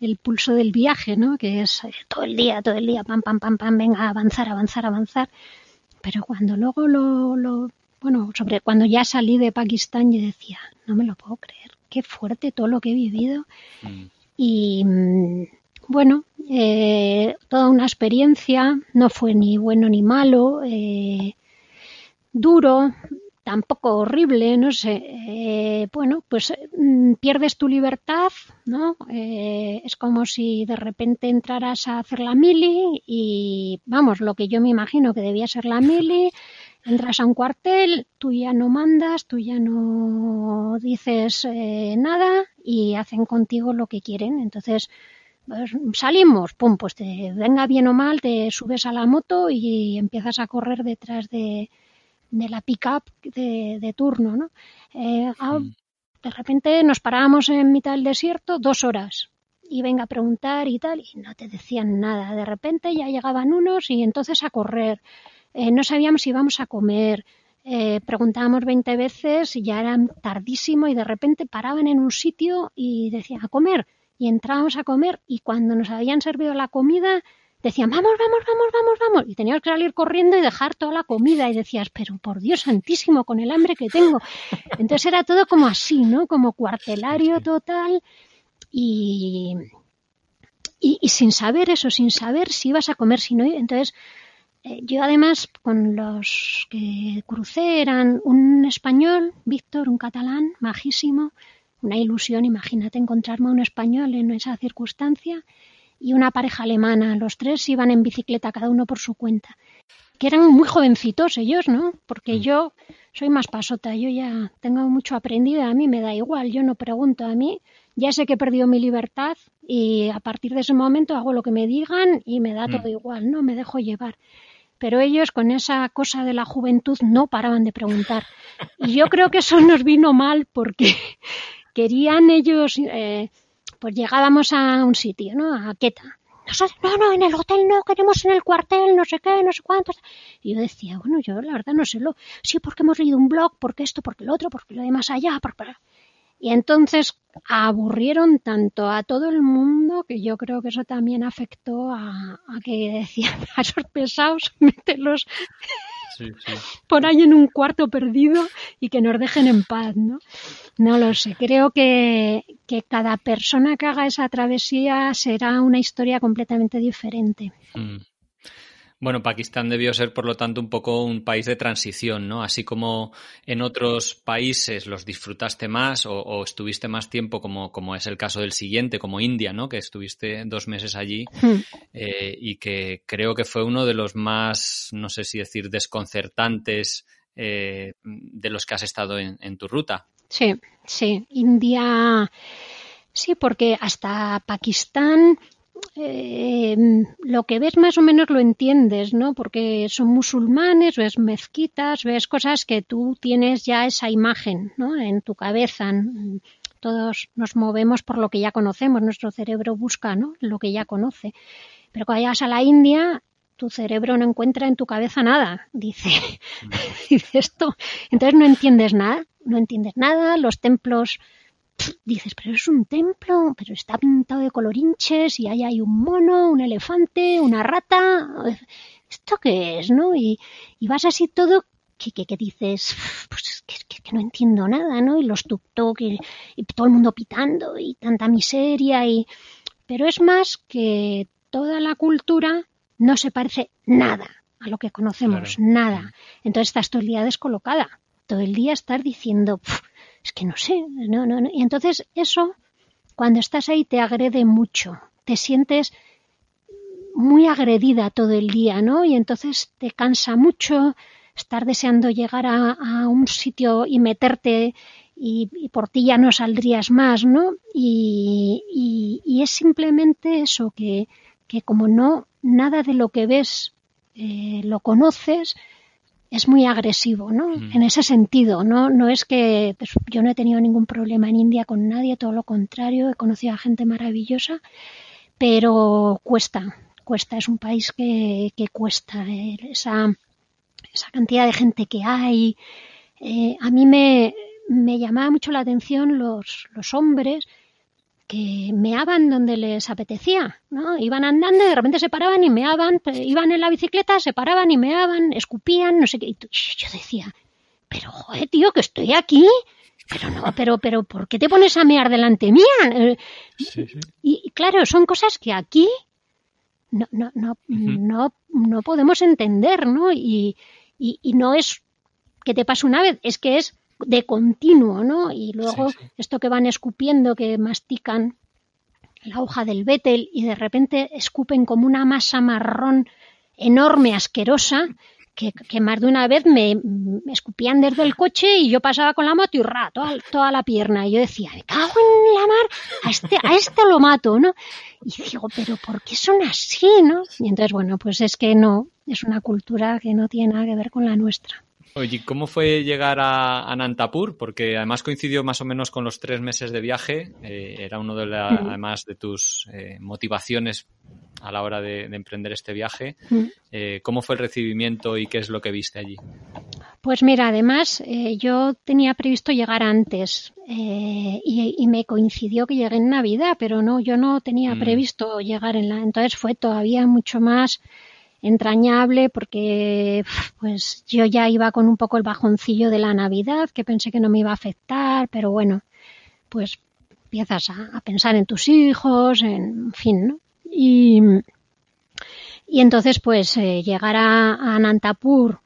el pulso del viaje, ¿no? Que es todo el día, todo el día, pam, pam, pam, pam, venga, avanzar, avanzar, avanzar. Pero cuando luego lo, lo bueno, sobre cuando ya salí de Pakistán, yo decía, no me lo puedo creer, qué fuerte todo lo que he vivido. Mm. Y mm, bueno, eh, toda una experiencia, no fue ni bueno ni malo, eh, duro, tampoco horrible, no sé. Eh, bueno, pues mm, pierdes tu libertad, ¿no? es como si de repente entraras a hacer la mili y, vamos, lo que yo me imagino que debía ser la mili entras a un cuartel, tú ya no mandas, tú ya no dices eh, nada y hacen contigo lo que quieren. Entonces, pues, salimos, pum, pues te venga bien o mal, te subes a la moto y empiezas a correr detrás de, de la pick-up de, de, turno, ¿no? Eh, ah, de repente nos parábamos en mitad del desierto dos horas y venga a preguntar y tal, y no te decían nada. De repente ya llegaban unos y entonces a correr. Eh, no sabíamos si íbamos a comer, eh, preguntábamos 20 veces y ya era tardísimo y de repente paraban en un sitio y decían a comer y entrábamos a comer y cuando nos habían servido la comida decían vamos, vamos, vamos, vamos, vamos y teníamos que salir corriendo y dejar toda la comida y decías pero por Dios santísimo con el hambre que tengo. Entonces era todo como así, ¿no? Como cuartelario total y, y, y sin saber eso, sin saber si ibas a comer, si no. Entonces eh, yo además con los que crucé eran un español, Víctor, un catalán, majísimo, una ilusión, imagínate encontrarme a un español en esa circunstancia, y una pareja alemana. Los tres iban en bicicleta, cada uno por su cuenta. Que eran muy jovencitos ellos, ¿no? Porque mm. yo soy más pasota, yo ya tengo mucho aprendido, a mí me da igual, yo no pregunto, a mí ya sé que he perdido mi libertad y a partir de ese momento hago lo que me digan y me da mm. todo igual, ¿no? Me dejo llevar. Pero ellos con esa cosa de la juventud no paraban de preguntar. Y yo creo que eso nos vino mal porque querían ellos, eh, pues llegábamos a un sitio, ¿no? A Queta. Nosotros, no, no, en el hotel no, queremos en el cuartel, no sé qué, no sé cuántos. Y yo decía, bueno, yo la verdad no sé lo. Sí, porque hemos leído un blog, porque esto, porque lo otro, porque lo de más allá, porque... Y entonces aburrieron tanto a todo el mundo que yo creo que eso también afectó a, que decían a esos pesados, mételos por ahí en un cuarto perdido y que nos dejen en paz, ¿no? No lo sé. Creo que, que cada persona que haga esa travesía será una historia completamente diferente. Mm. Bueno, Pakistán debió ser, por lo tanto, un poco un país de transición, ¿no? Así como en otros países los disfrutaste más o, estuviste más tiempo, como, como, es el caso del siguiente, como India, ¿no? Que estuviste dos meses allí hmm. eh, y que creo que fue uno de los más, no sé si decir, desconcertantes eh, de los que has estado en, en tu ruta. Sí, sí. India. Sí, porque hasta Pakistán eh, lo que ves más o menos lo entiendes, ¿no? Porque son musulmanes, ves mezquitas, ves cosas que tú tienes ya esa imagen, ¿no? En tu cabeza. Todos nos movemos por lo que ya conocemos, nuestro cerebro busca, ¿no? Lo que ya conoce. Pero cuando llegas a la India, tu cerebro no encuentra en tu cabeza nada, dice, dice esto. Entonces no entiendes nada, no entiendes nada, los templos dices, pero es un templo, pero está pintado de colorinches y ahí hay un mono, un elefante, una rata. ¿Esto qué es, no? Y, vas así todo que, que, dices, pues que, que, no entiendo nada, ¿no? Y los tuk-tuk y, todo el mundo pitando y tanta miseria y... Pero es más que toda la cultura no se parece nada a lo que conocemos, nada. Entonces estás todo el día descolocada. Todo el día estar diciendo, es que no sé, no, no. Y entonces eso, cuando estás ahí, te agrede mucho, te sientes muy agredida todo el día, ¿no? Y entonces te cansa mucho estar deseando llegar a, un sitio y meterte y, por ti ya no saldrías más, ¿no? Y, es simplemente eso, que, que, como no, nada de lo que ves eh, lo conoces, es muy agresivo, ¿no? Mm. En ese sentido, ¿no? No es que pues, yo no he tenido ningún problema en India con nadie, todo lo contrario, he conocido a gente maravillosa, pero cuesta, cuesta, es un país que, que cuesta, eh, esa, esa cantidad de gente que hay. Eh, a mí me, me llamaba mucho la atención los, los hombres que meaban donde les apetecía, ¿no? Iban andando y de repente se paraban y meaban, iban en la bicicleta, se paraban y meaban, escupían, no sé qué. Y yo decía, pero joder, tío, que estoy aquí. Pero no, pero, pero, ¿por qué te pones a mear delante mía? Eh, y, claro, son cosas que aquí no, no, no, no, no podemos entender, ¿no? Y, y, y no es que te pase una vez, es que es de continuo, ¿no? Y luego esto que van escupiendo, que mastican la hoja del betel y de repente escupen como una masa marrón enorme, asquerosa, que, más de una vez me, escupían desde el coche y yo pasaba con la moto y ra, toda, la pierna. Y yo decía, me cago en la mar, a este, a este lo mato, ¿no? Y digo, pero ¿por qué son así, no? Y entonces, bueno, pues es que no, es una cultura que no tiene nada que ver con la nuestra. Oye, ¿cómo fue llegar a, Nantapur? Porque además coincidió más o menos con los tres meses de viaje. Eh, era uno de la, además de tus eh, motivaciones a la hora de, emprender este viaje. Eh, ¿Cómo fue el recibimiento y qué es lo que viste allí? Pues mira, además yo tenía previsto llegar antes y, y, me coincidió que llegué en Navidad, pero no, yo no tenía mm. previsto llegar en la. Entonces fue todavía mucho más entrañable porque pues yo ya iba con un poco el bajoncillo de la Navidad, que pensé que no me iba a afectar, pero bueno, pues empiezas a, pensar en tus hijos, en, fin, ¿no? Y, y entonces pues eh, llegar a, a, Nantapur,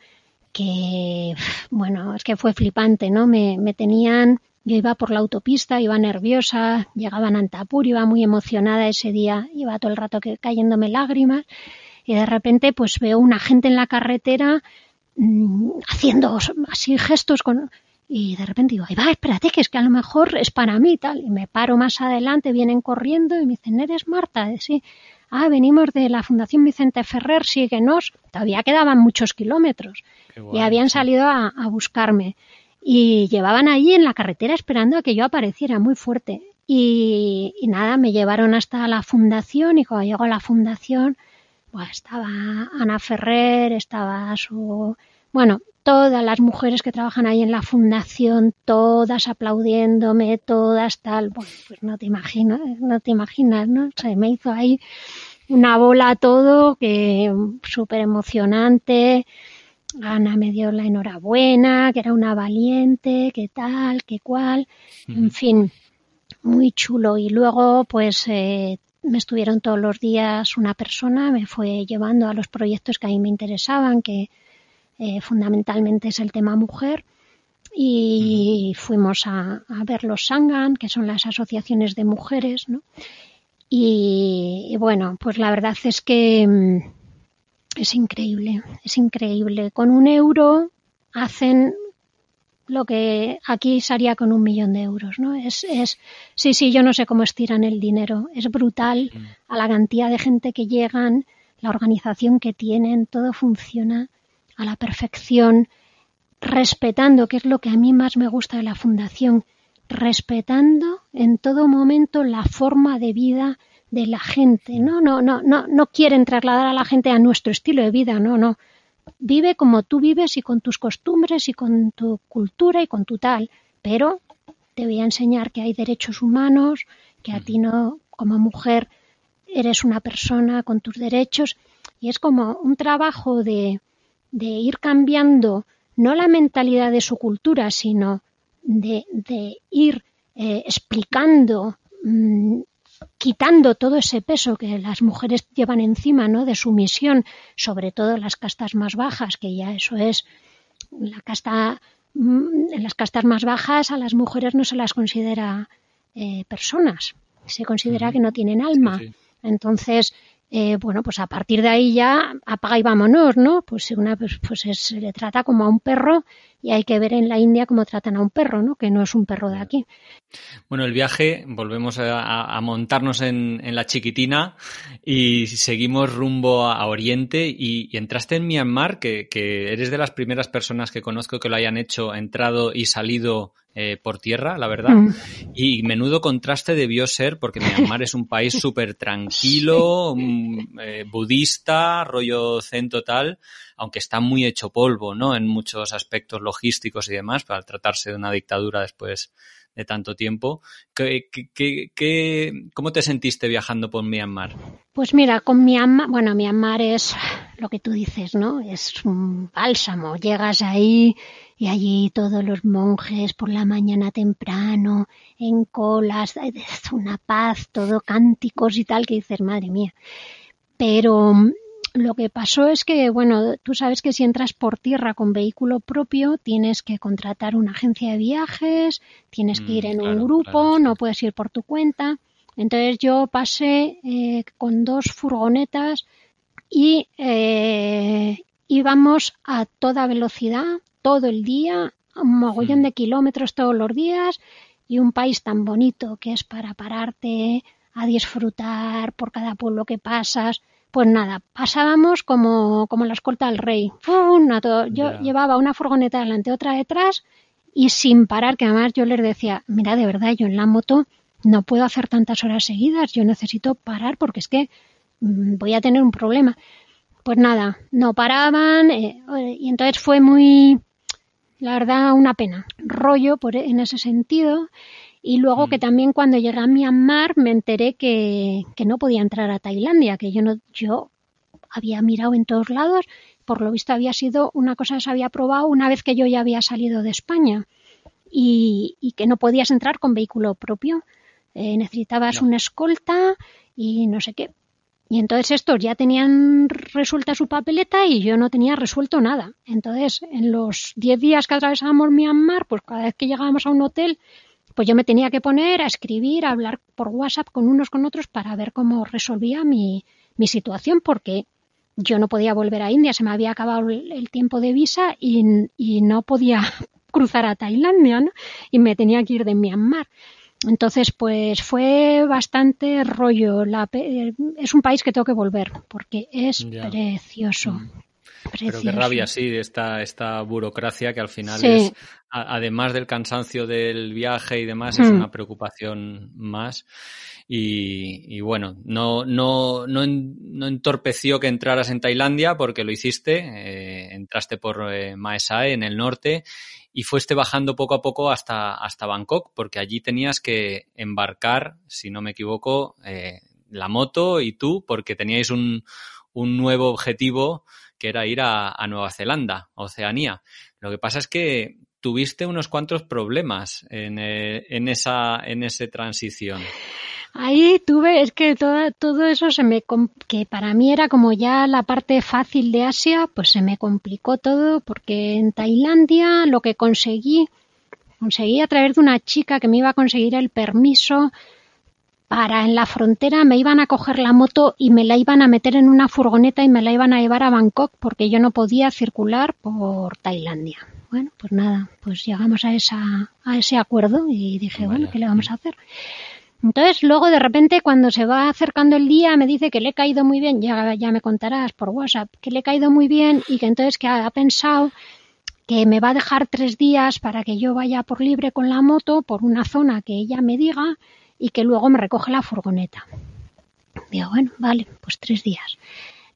que bueno, es que fue flipante, ¿no? Me, me tenían Yo iba por la autopista, iba nerviosa, llegaba a Antapur, iba muy emocionada ese día, iba todo el rato que, cayéndome lágrimas y de repente pues veo una gente en la carretera mmm, haciendo así gestos con y de repente digo, ay va, espérate, que es que a lo mejor es para mí tal. Y me paro más adelante, vienen corriendo y me dicen, ¿eres Marta? Sí. Ah, venimos de la Fundación Vicente Ferrer, síguenos. Todavía quedaban muchos kilómetros. y habían salido a, a, buscarme. Y llevaban allí en la carretera esperando a que yo apareciera muy fuerte. Y, y nada, me llevaron hasta la fundación y cuando llego a la fundación, estaba Ana Ferrer, estaba su... Bueno, todas las mujeres que trabajan ahí en la fundación, todas aplaudiéndome, todas tal, pues, pues no te imaginas, no te imaginas, ¿no? Se me hizo ahí una bola todo que súper emocionante. Ana me dio la enhorabuena, que era una valiente, que tal, que cual, en fin, muy chulo. Y luego, pues, eh, me estuvieron todos los días una persona, me fue llevando a los proyectos que a mí me interesaban, que eh, fundamentalmente es el tema mujer. Y fuimos a, a, ver los Sangan, que son las asociaciones de mujeres, ¿no? Y, y bueno, pues la verdad es que mm, es increíble, es increíble. Con un euro hacen lo que aquí se haría con un millón de euros, ¿no? Es, es, sí, sí, yo no sé cómo estiran el dinero. Es brutal a la cantidad de gente que llegan, la organización que tienen, todo funciona a la perfección, respetando, que es lo que a mí más me gusta de la fundación, respetando en todo momento la forma de vida de la gente, ¿no? No, no, no, no quieren trasladar a la gente a nuestro estilo de vida, no, no. Vive como tú vives y con tus costumbres y con tu cultura y con tu tal, pero te voy a enseñar que hay derechos humanos, que a ti no, como mujer, eres una persona con tus derechos. Y es como un trabajo de, de ir cambiando no la mentalidad de su cultura, sino de, de ir eh, explicando, mmm, quitando todo ese peso que las mujeres llevan encima, ¿no? De su misión, sobre todo las castas más bajas, que ya eso es la casta, en las castas más bajas a las mujeres no se las considera eh, personas, se considera que no tienen alma. Entonces, eh, bueno, pues a partir de ahí ya apaga y vámonos, ¿no? Pues una pues, pues es, se le trata como a un perro y hay que ver en la India cómo tratan a un perro, ¿no? Que no es un perro de aquí. Bueno, el viaje, volvemos a, a montarnos en, en, la chiquitina y seguimos rumbo a, a Oriente y, y, entraste en Myanmar, que, que, eres de las primeras personas que conozco que lo hayan hecho, entrado y salido eh, por tierra, la verdad. Mm. Y menudo contraste debió ser, porque Myanmar es un país súper tranquilo, mm, eh, budista, rollo zen total, aunque está muy hecho polvo, ¿no? En muchos aspectos logísticos y demás, para tratarse de una dictadura después de tanto tiempo. ¿Qué, qué, qué, ¿Cómo te sentiste viajando por Myanmar? Pues mira, con Myanmar, bueno, Myanmar es lo que tú dices, ¿no? Es un bálsamo. Llegas ahí y allí todos los monjes por la mañana temprano, en colas, es una paz, todo cánticos y tal, que dices, madre mía. Pero lo que pasó es que, bueno, tú sabes que si entras por tierra con vehículo propio, tienes que contratar una agencia de viajes, tienes que ir en mm, claro, un grupo, claro, sí. no puedes ir por tu cuenta. Entonces yo pasé eh, con dos furgonetas y eh, íbamos a toda velocidad, todo el día, un mogollón mm. de kilómetros todos los días y un país tan bonito que es para pararte a disfrutar por cada pueblo que pasas pues nada, pasábamos como, como la escolta del rey. Una, todo. Yo yeah. llevaba una furgoneta delante, otra detrás y sin parar, que además yo les decía, mira, de verdad, yo en la moto no puedo hacer tantas horas seguidas, yo necesito parar porque es que mmm, voy a tener un problema. Pues nada, no paraban eh, y entonces fue muy, la verdad, una pena, rollo por, en ese sentido. Y luego que también cuando llegué a Myanmar me enteré que, que no podía entrar a Tailandia, que yo no, yo había mirado en todos lados, por lo visto había sido una cosa que se había probado una vez que yo ya había salido de España y, y que no podías entrar con vehículo propio. Eh, necesitabas no. una escolta y no sé qué. Y entonces estos ya tenían resuelta su papeleta y yo no tenía resuelto nada. Entonces, en los 10 días que atravesábamos Myanmar, pues cada vez que llegábamos a un hotel, pues yo me tenía que poner a escribir, a hablar por WhatsApp con unos con otros para ver cómo resolvía mi, mi situación, porque yo no podía volver a India, se me había acabado el tiempo de visa y, y no podía cruzar a Tailandia, ¿no? Y me tenía que ir de Myanmar. Entonces, pues fue bastante rollo. La, es un país que tengo que volver porque es precioso. Mm. Pero qué rabia, sí, esta, esta burocracia que al final es, además del cansancio del viaje y demás, es mm. una preocupación más. Y, bueno, no, no, no, no, entorpeció que entraras en Tailandia porque lo hiciste, eh, entraste por eh, Mae Sae en el norte y fuiste bajando poco a poco hasta, hasta Bangkok porque allí tenías que embarcar, si no me equivoco, eh, la moto y tú porque teníais un, un nuevo objetivo que era ir a, a Nueva Zelanda, Oceanía. Lo que pasa es que tuviste unos cuantos problemas en, en, esa, en esa transición. Ahí tuve, es que todo, todo eso se me, que para mí era como ya la parte fácil de Asia, pues se me complicó todo porque en Tailandia lo que conseguí, conseguí a través de una chica que me iba a conseguir el permiso para en la frontera me iban a coger la moto y me la iban a meter en una furgoneta y me la iban a llevar a Bangkok porque yo no podía circular por Tailandia. Bueno, pues nada, pues llegamos a esa a ese acuerdo y dije, bueno, ¿qué le vamos a hacer? Entonces, luego de repente, cuando se va acercando el día, me dice que le he caído muy bien, ya, ya me contarás por WhatsApp, que le he caído muy bien y que entonces que ha, pensado que me va a dejar tres días para que yo vaya por libre con la moto por una zona que ella me diga y que luego me recoge la furgoneta. Digo, bueno, vale, pues tres días.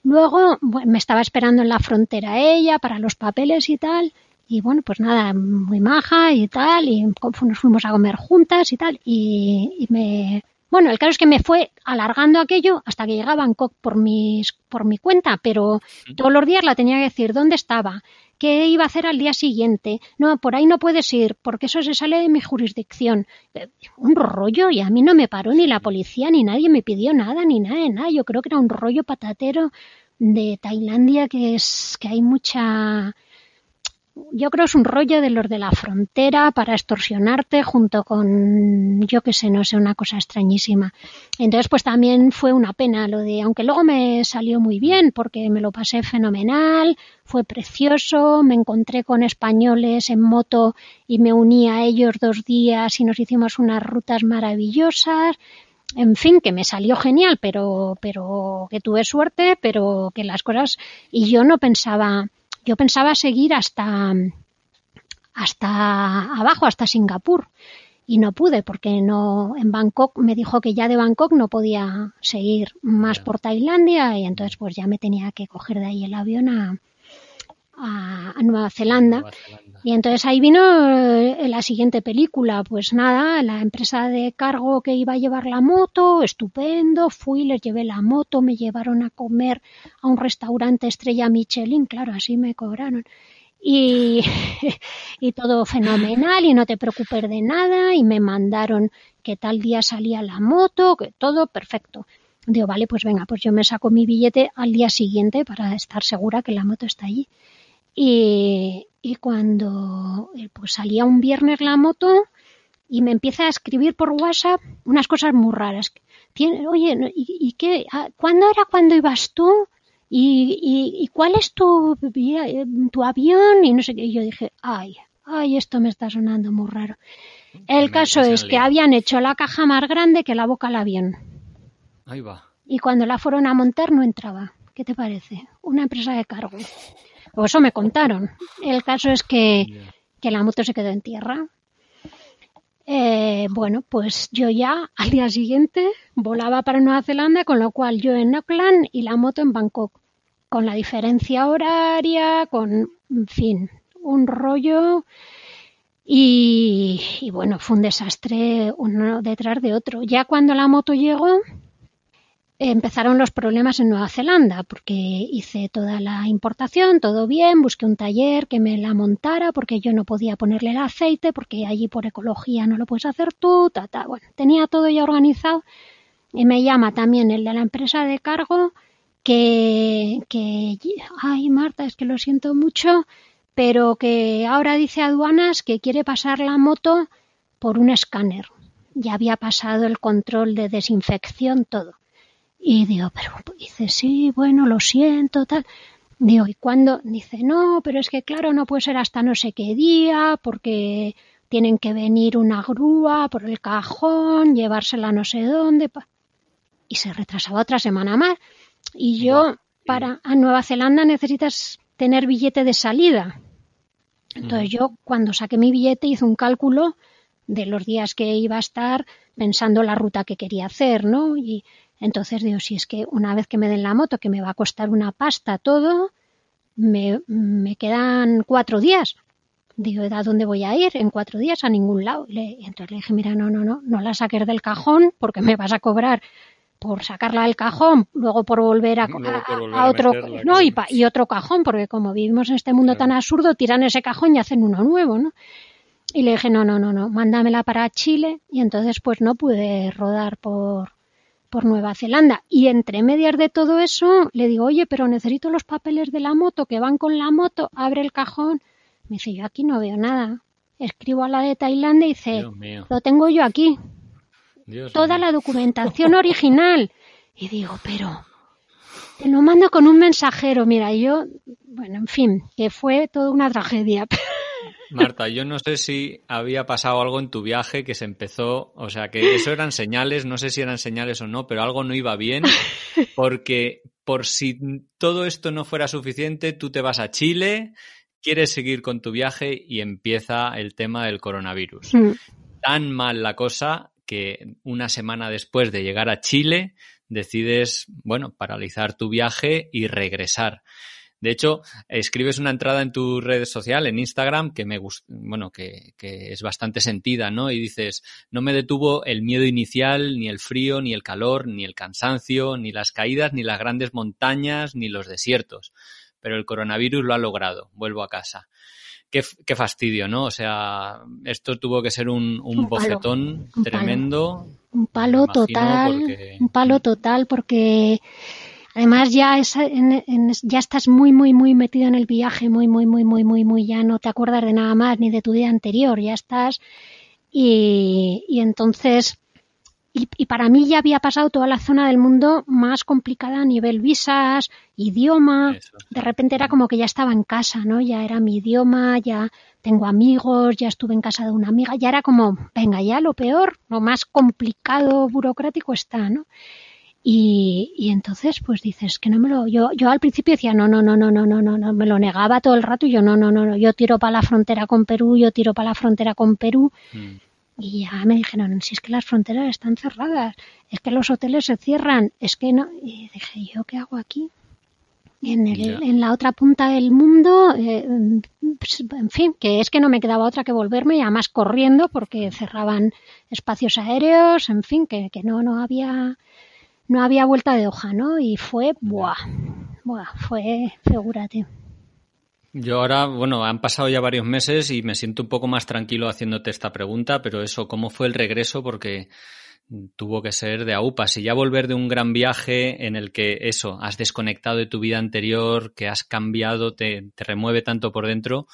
Luego me estaba esperando en la frontera ella para los papeles y tal. Y bueno, pues nada, muy maja y tal, y nos fuimos a comer juntas y tal, y, me... Bueno, el caso es que me fue alargando aquello hasta que llegaba a Bangkok por, mis, por mi cuenta, pero todos los días la tenía que decir dónde estaba, qué iba a hacer al día siguiente. No, por ahí no puedes ir, porque eso se sale de mi jurisdicción. Un rollo, y a mí no me paró ni la policía, ni nadie me pidió nada, ni nada nada. Yo creo que era un rollo patatero de Tailandia que es que hay mucha yo creo es un rollo de los de la frontera para extorsionarte junto con, yo qué sé, no sé, una cosa extrañísima. Entonces, pues también fue una pena lo de, aunque luego me salió muy bien porque me lo pasé fenomenal, fue precioso, me encontré con españoles en moto y me uní a ellos dos días y nos hicimos unas rutas maravillosas. En fin, que me salió genial, pero, pero que tuve suerte, pero que las cosas, y yo no pensaba, yo pensaba seguir hasta, hasta abajo, hasta Singapur. Y no pude porque no en Bangkok me dijo que ya de Bangkok no podía seguir más por Tailandia y entonces pues ya me tenía que coger de ahí el avión a, a, Nueva, Zelanda. Y entonces ahí vino eh, la siguiente película. Pues nada, la empresa de cargo que iba a llevar la moto, estupendo. Fui, les llevé la moto, me llevaron a comer a un restaurante estrella Michelin, claro, así me cobraron. Y, y todo fenomenal y no te preocupes de nada y me mandaron que tal día salía la moto, que todo perfecto. Digo, vale, pues venga, pues yo me saco mi billete al día siguiente para estar segura que la moto está allí. Y, y cuando eh, pues salía un viernes la moto y me empieza a escribir por WhatsApp unas cosas muy raras. Oye, ¿y, qué? Ah, ¿Cuándo era cuando ibas tú? ¿Y, y, cuál es tu, tu avión? Y no sé qué. Y yo dije, ay, ay, esto me está sonando muy raro. El caso es que habían hecho la caja más grande que la boca al avión. Ahí va. Y cuando la fueron a montar no entraba. ¿Qué te parece? Una empresa de cargo. O eso me contaron. El caso es que, que la moto se quedó en tierra. Eh, bueno, pues yo ya al día siguiente volaba para Nueva Zelanda, con lo cual yo en Auckland y la moto en Bangkok, con la diferencia horaria, con, en fin, un rollo. Y, y bueno, fue un desastre uno detrás de otro. Ya cuando la moto llegó, empezaron los problemas en Nueva Zelanda, porque hice toda la importación, todo bien, busqué un taller que me la montara, porque yo no podía ponerle el aceite, porque allí por ecología no lo puedes hacer tú, ta, ta. Bueno, tenía todo ya organizado y me llama también el de la empresa de cargo que, que, ay Marta, es que lo siento mucho, pero que ahora dice aduanas que quiere pasar la moto por un escáner. Ya había pasado el control de desinfección, todo. Y digo, pero dice, sí, bueno, lo siento, tal. Digo, ¿y cuándo? Dice, no, pero es que claro, no puede ser hasta no sé qué día, porque tienen que venir una grúa por el cajón, llevársela no sé dónde. Y se retrasaba otra semana más. Y yo, para a Nueva Zelanda necesitas tener billete de salida. Entonces yo, cuando saqué mi billete, hice un cálculo de los días que iba a estar pensando la ruta que quería hacer, ¿no? Y entonces digo, si es que una vez que me den la moto, que me va a costar una pasta todo, me, me quedan cuatro días. Digo, ¿a dónde voy a ir? En cuatro días a ningún lado. Y, le, entonces le dije, mira, no, no, no, no la saques del cajón porque me vas a cobrar por sacarla del cajón, luego por volver a, otro, no, y, y, otro cajón, porque como vivimos en este mundo tan absurdo, tiran ese cajón y hacen uno nuevo, ¿no? Y le dije, no, no, no, no, mándamela para Chile, y entonces pues no pude rodar por, por Nueva Zelanda. Y entre medias de todo eso, le digo, oye, pero necesito los papeles de la moto, que van con la moto, abre el cajón. Me dice, yo aquí no veo nada. Escribo a la de Tailandia y dice, lo tengo yo aquí toda la documentación original. Y digo, pero te lo mando con un mensajero. Mira, yo, bueno, en fin, que fue toda una tragedia. Marta, yo no sé si había pasado algo en tu viaje que se empezó, o sea, que eso eran señales, no sé si eran señales o no, pero algo no iba bien, porque por si todo esto no fuera suficiente, tú te vas a Chile, quieres seguir con tu viaje y empieza el tema del coronavirus. Mm. Tan mal la cosa que una semana después de llegar a Chile decides, bueno, paralizar tu viaje y regresar. De hecho, escribes una entrada en tu red social, en Instagram, que me bueno, que, que, es bastante sentida, ¿no? Y dices, no me detuvo el miedo inicial, ni el frío, ni el calor, ni el cansancio, ni las caídas, ni las grandes montañas, ni los desiertos. Pero el coronavirus lo ha logrado. Vuelvo a casa qué, fastidio, ¿no? O sea, esto tuvo que ser un, un, bofetón tremendo. Un palo total, un palo total porque además ya, es, ya estás muy, muy, muy metido en el viaje, muy, muy, muy, muy, muy, muy, ya no te acuerdas de nada más ni de tu día anterior, ya estás. Y, y entonces y, para mí ya había pasado toda la zona del mundo más complicada a nivel visas, idioma. De repente era como que ya estaba en casa, ¿no? Ya era mi idioma, ya tengo amigos, ya estuve en casa de una amiga, ya era como, venga, ya lo peor, lo más complicado, burocrático está, ¿no? Y, y, entonces, pues dices que no me lo. Yo, yo al principio decía, no, no, no, no, no, no, no, no, me lo negaba todo el rato y yo, no, no, no, no, yo tiro para la frontera con Perú, yo tiro para la frontera con Perú. Mm. Y ya me dijeron, si es que las fronteras están cerradas, es que los hoteles se cierran, es que no. Y dije, ¿yo qué hago aquí? En, el, en la otra punta del mundo, eh, en fin, que es que no me quedaba otra que volverme, y además corriendo porque cerraban espacios aéreos, en fin, que, que no, no había no había vuelta de hoja, ¿no? Y fue, buah, buah, fue, figúrate. Yo ahora, bueno, han pasado ya varios meses y me siento un poco más tranquilo haciéndote esta pregunta, pero eso, ¿cómo fue el regreso? Porque tuvo que ser de AUPAS. Y ya volver de un gran viaje en el que eso, has desconectado de tu vida anterior, que has cambiado, te, te remueve tanto por dentro,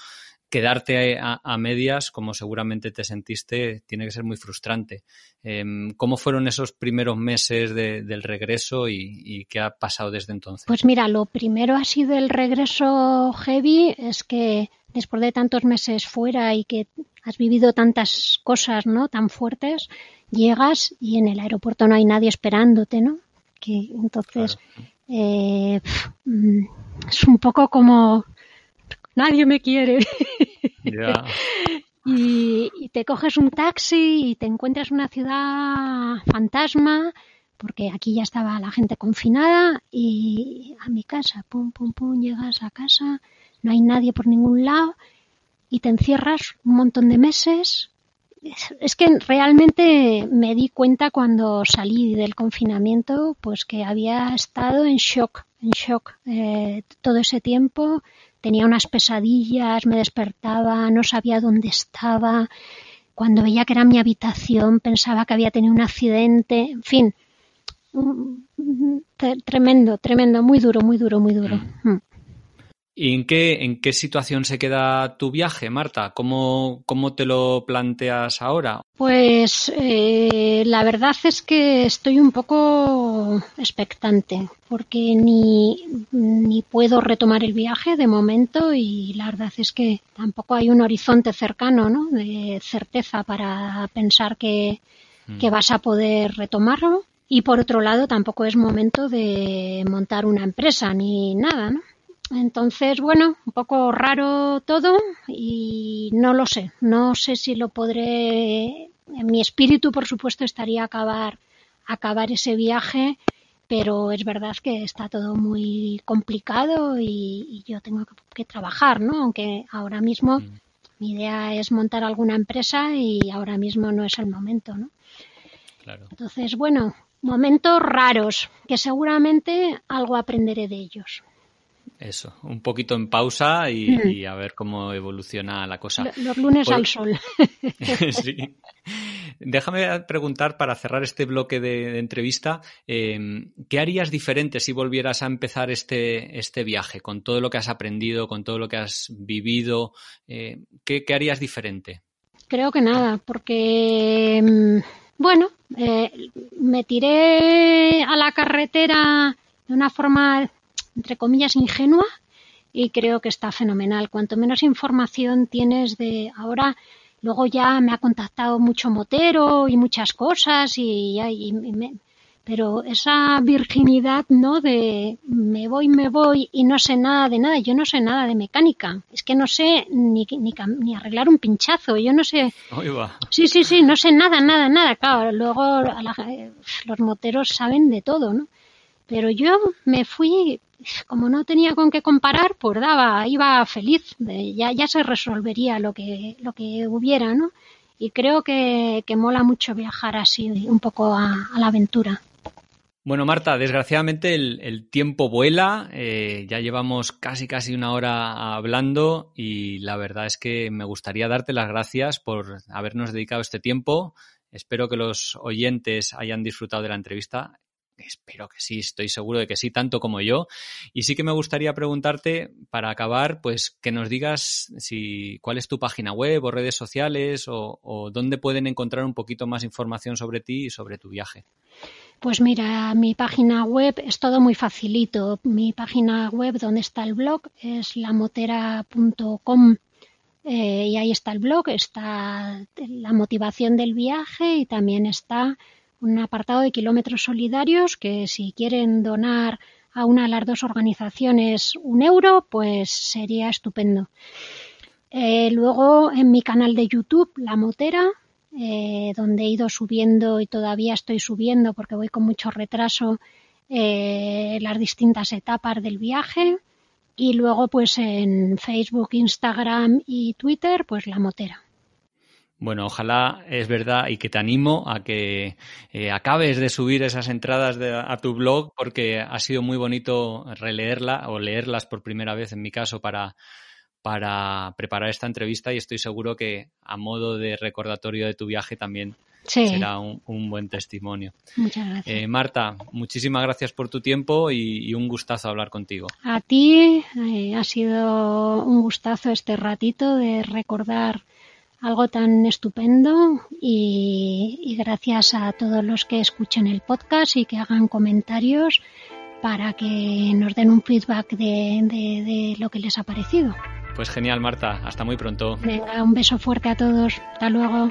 quedarte a, medias, como seguramente te sentiste, tiene que ser muy frustrante. Em, ¿Cómo fueron esos primeros meses del regreso y, qué ha pasado desde entonces? Pues mira, lo primero ha sido el regreso heavy, es que después de tantos meses fuera y que has vivido tantas cosas, ¿no? Tan fuertes, llegas y en el aeropuerto no hay nadie esperándote, ¿no? Que entonces eh, mm, es un poco como nadie me quiere. y, te coges un taxi y te encuentras una ciudad fantasma, porque aquí ya estaba la gente confinada, y a mi casa, pum, pum, pum, llegas a casa, no hay nadie por ningún lado, y te encierras un montón de meses. Es que realmente me di cuenta cuando salí del confinamiento, pues que había estado en shock, en shock eh, todo ese tiempo tenía unas pesadillas, me despertaba, no sabía dónde estaba. Cuando veía que era mi habitación pensaba que había tenido un accidente, en fin, tremendo, tremendo, muy duro, muy duro, muy duro. Mm. ¿Y en qué, en qué situación se queda tu viaje, Marta? ¿Cómo, cómo te lo planteas ahora? Pues eh, la verdad es que estoy un poco expectante porque ni, ni puedo retomar el viaje de momento y la verdad es que tampoco hay un horizonte cercano ¿no? de certeza para pensar que, que mm. vas a poder retomarlo. Y por otro lado, tampoco es momento de montar una empresa ni nada, ¿no? Entonces, bueno, un poco raro todo y no lo sé. No sé si lo podré. En mi espíritu, por supuesto, estaría acabar, acabar ese viaje, pero es verdad que está todo muy complicado y, yo tengo que, trabajar, ¿no? Aunque ahora mismo mm. mi idea es montar alguna empresa y ahora mismo no es el momento, ¿no? Claro. Entonces, bueno, momentos raros que seguramente algo aprenderé de ellos. Eso, un poquito en pausa y, a ver cómo evoluciona la cosa. Los lunes al sol. sí. Déjame preguntar para cerrar este bloque de, entrevista, em, ¿qué harías diferente si volvieras a empezar este, este viaje con todo lo que has aprendido, con todo lo que has vivido? Eh, ¿qué, harías diferente? Creo que nada, porque, em, bueno, eh, me tiré a la carretera de una forma entre comillas, ingenua y creo que está fenomenal. Cuanto menos información tienes de ahora, luego ya me ha contactado mucho motero y muchas cosas y, pero esa virginidad, ¿no? De me voy, me voy y no sé nada de nada. Yo no sé nada de mecánica. Es que no sé ni, ni, ni arreglar un pinchazo. Yo no sé. Sí, sí, sí, no sé nada, nada, nada. Claro, luego los moteros saben de todo, ¿no? Pero yo me fui como no tenía con qué comparar, pues daba, iba feliz, ya, ya se resolvería lo que, lo que hubiera, ¿no? Y creo que, mola mucho viajar así, un poco a, la aventura. Bueno, Marta, desgraciadamente el, tiempo vuela, eh, ya llevamos casi casi una hora hablando y la verdad es que me gustaría darte las gracias por habernos dedicado este tiempo. Espero que los oyentes hayan disfrutado de la entrevista Espero que sí, estoy seguro de que sí, tanto como yo. Y sí que me gustaría preguntarte, para acabar, pues que nos digas si cuál es tu página web o redes sociales o, dónde pueden encontrar un poquito más información sobre ti y sobre tu viaje. Pues mira, mi página web es todo muy facilito. Mi página web donde está el blog es lamotera.com eh, y ahí está el blog, está la motivación del viaje y también está un apartado de kilómetros solidarios que si quieren donar a una de las dos organizaciones un euro, pues sería estupendo. Eh, luego en mi canal de YouTube, La Motera, eh, donde he ido subiendo y todavía estoy subiendo porque voy con mucho retraso eh, las distintas etapas del viaje. Y luego pues en Facebook, Instagram y Twitter, pues La Motera. Bueno, ojalá es verdad y que te animo a que eh, acabes de subir esas entradas a tu blog porque ha sido muy bonito releerla o leerlas por primera vez en mi caso para, para preparar esta entrevista y estoy seguro que a modo de recordatorio de tu viaje también será un, buen testimonio. Muchas gracias. Eh, Marta, muchísimas gracias por tu tiempo y, un gustazo hablar contigo. A ti eh, ha sido un gustazo este ratito de recordar algo tan estupendo y, gracias a todos los que escuchen el podcast y que hagan comentarios para que nos den un feedback de, de lo que les ha parecido. Pues genial, Marta. Hasta muy pronto. Venga, un beso fuerte a todos. Hasta luego.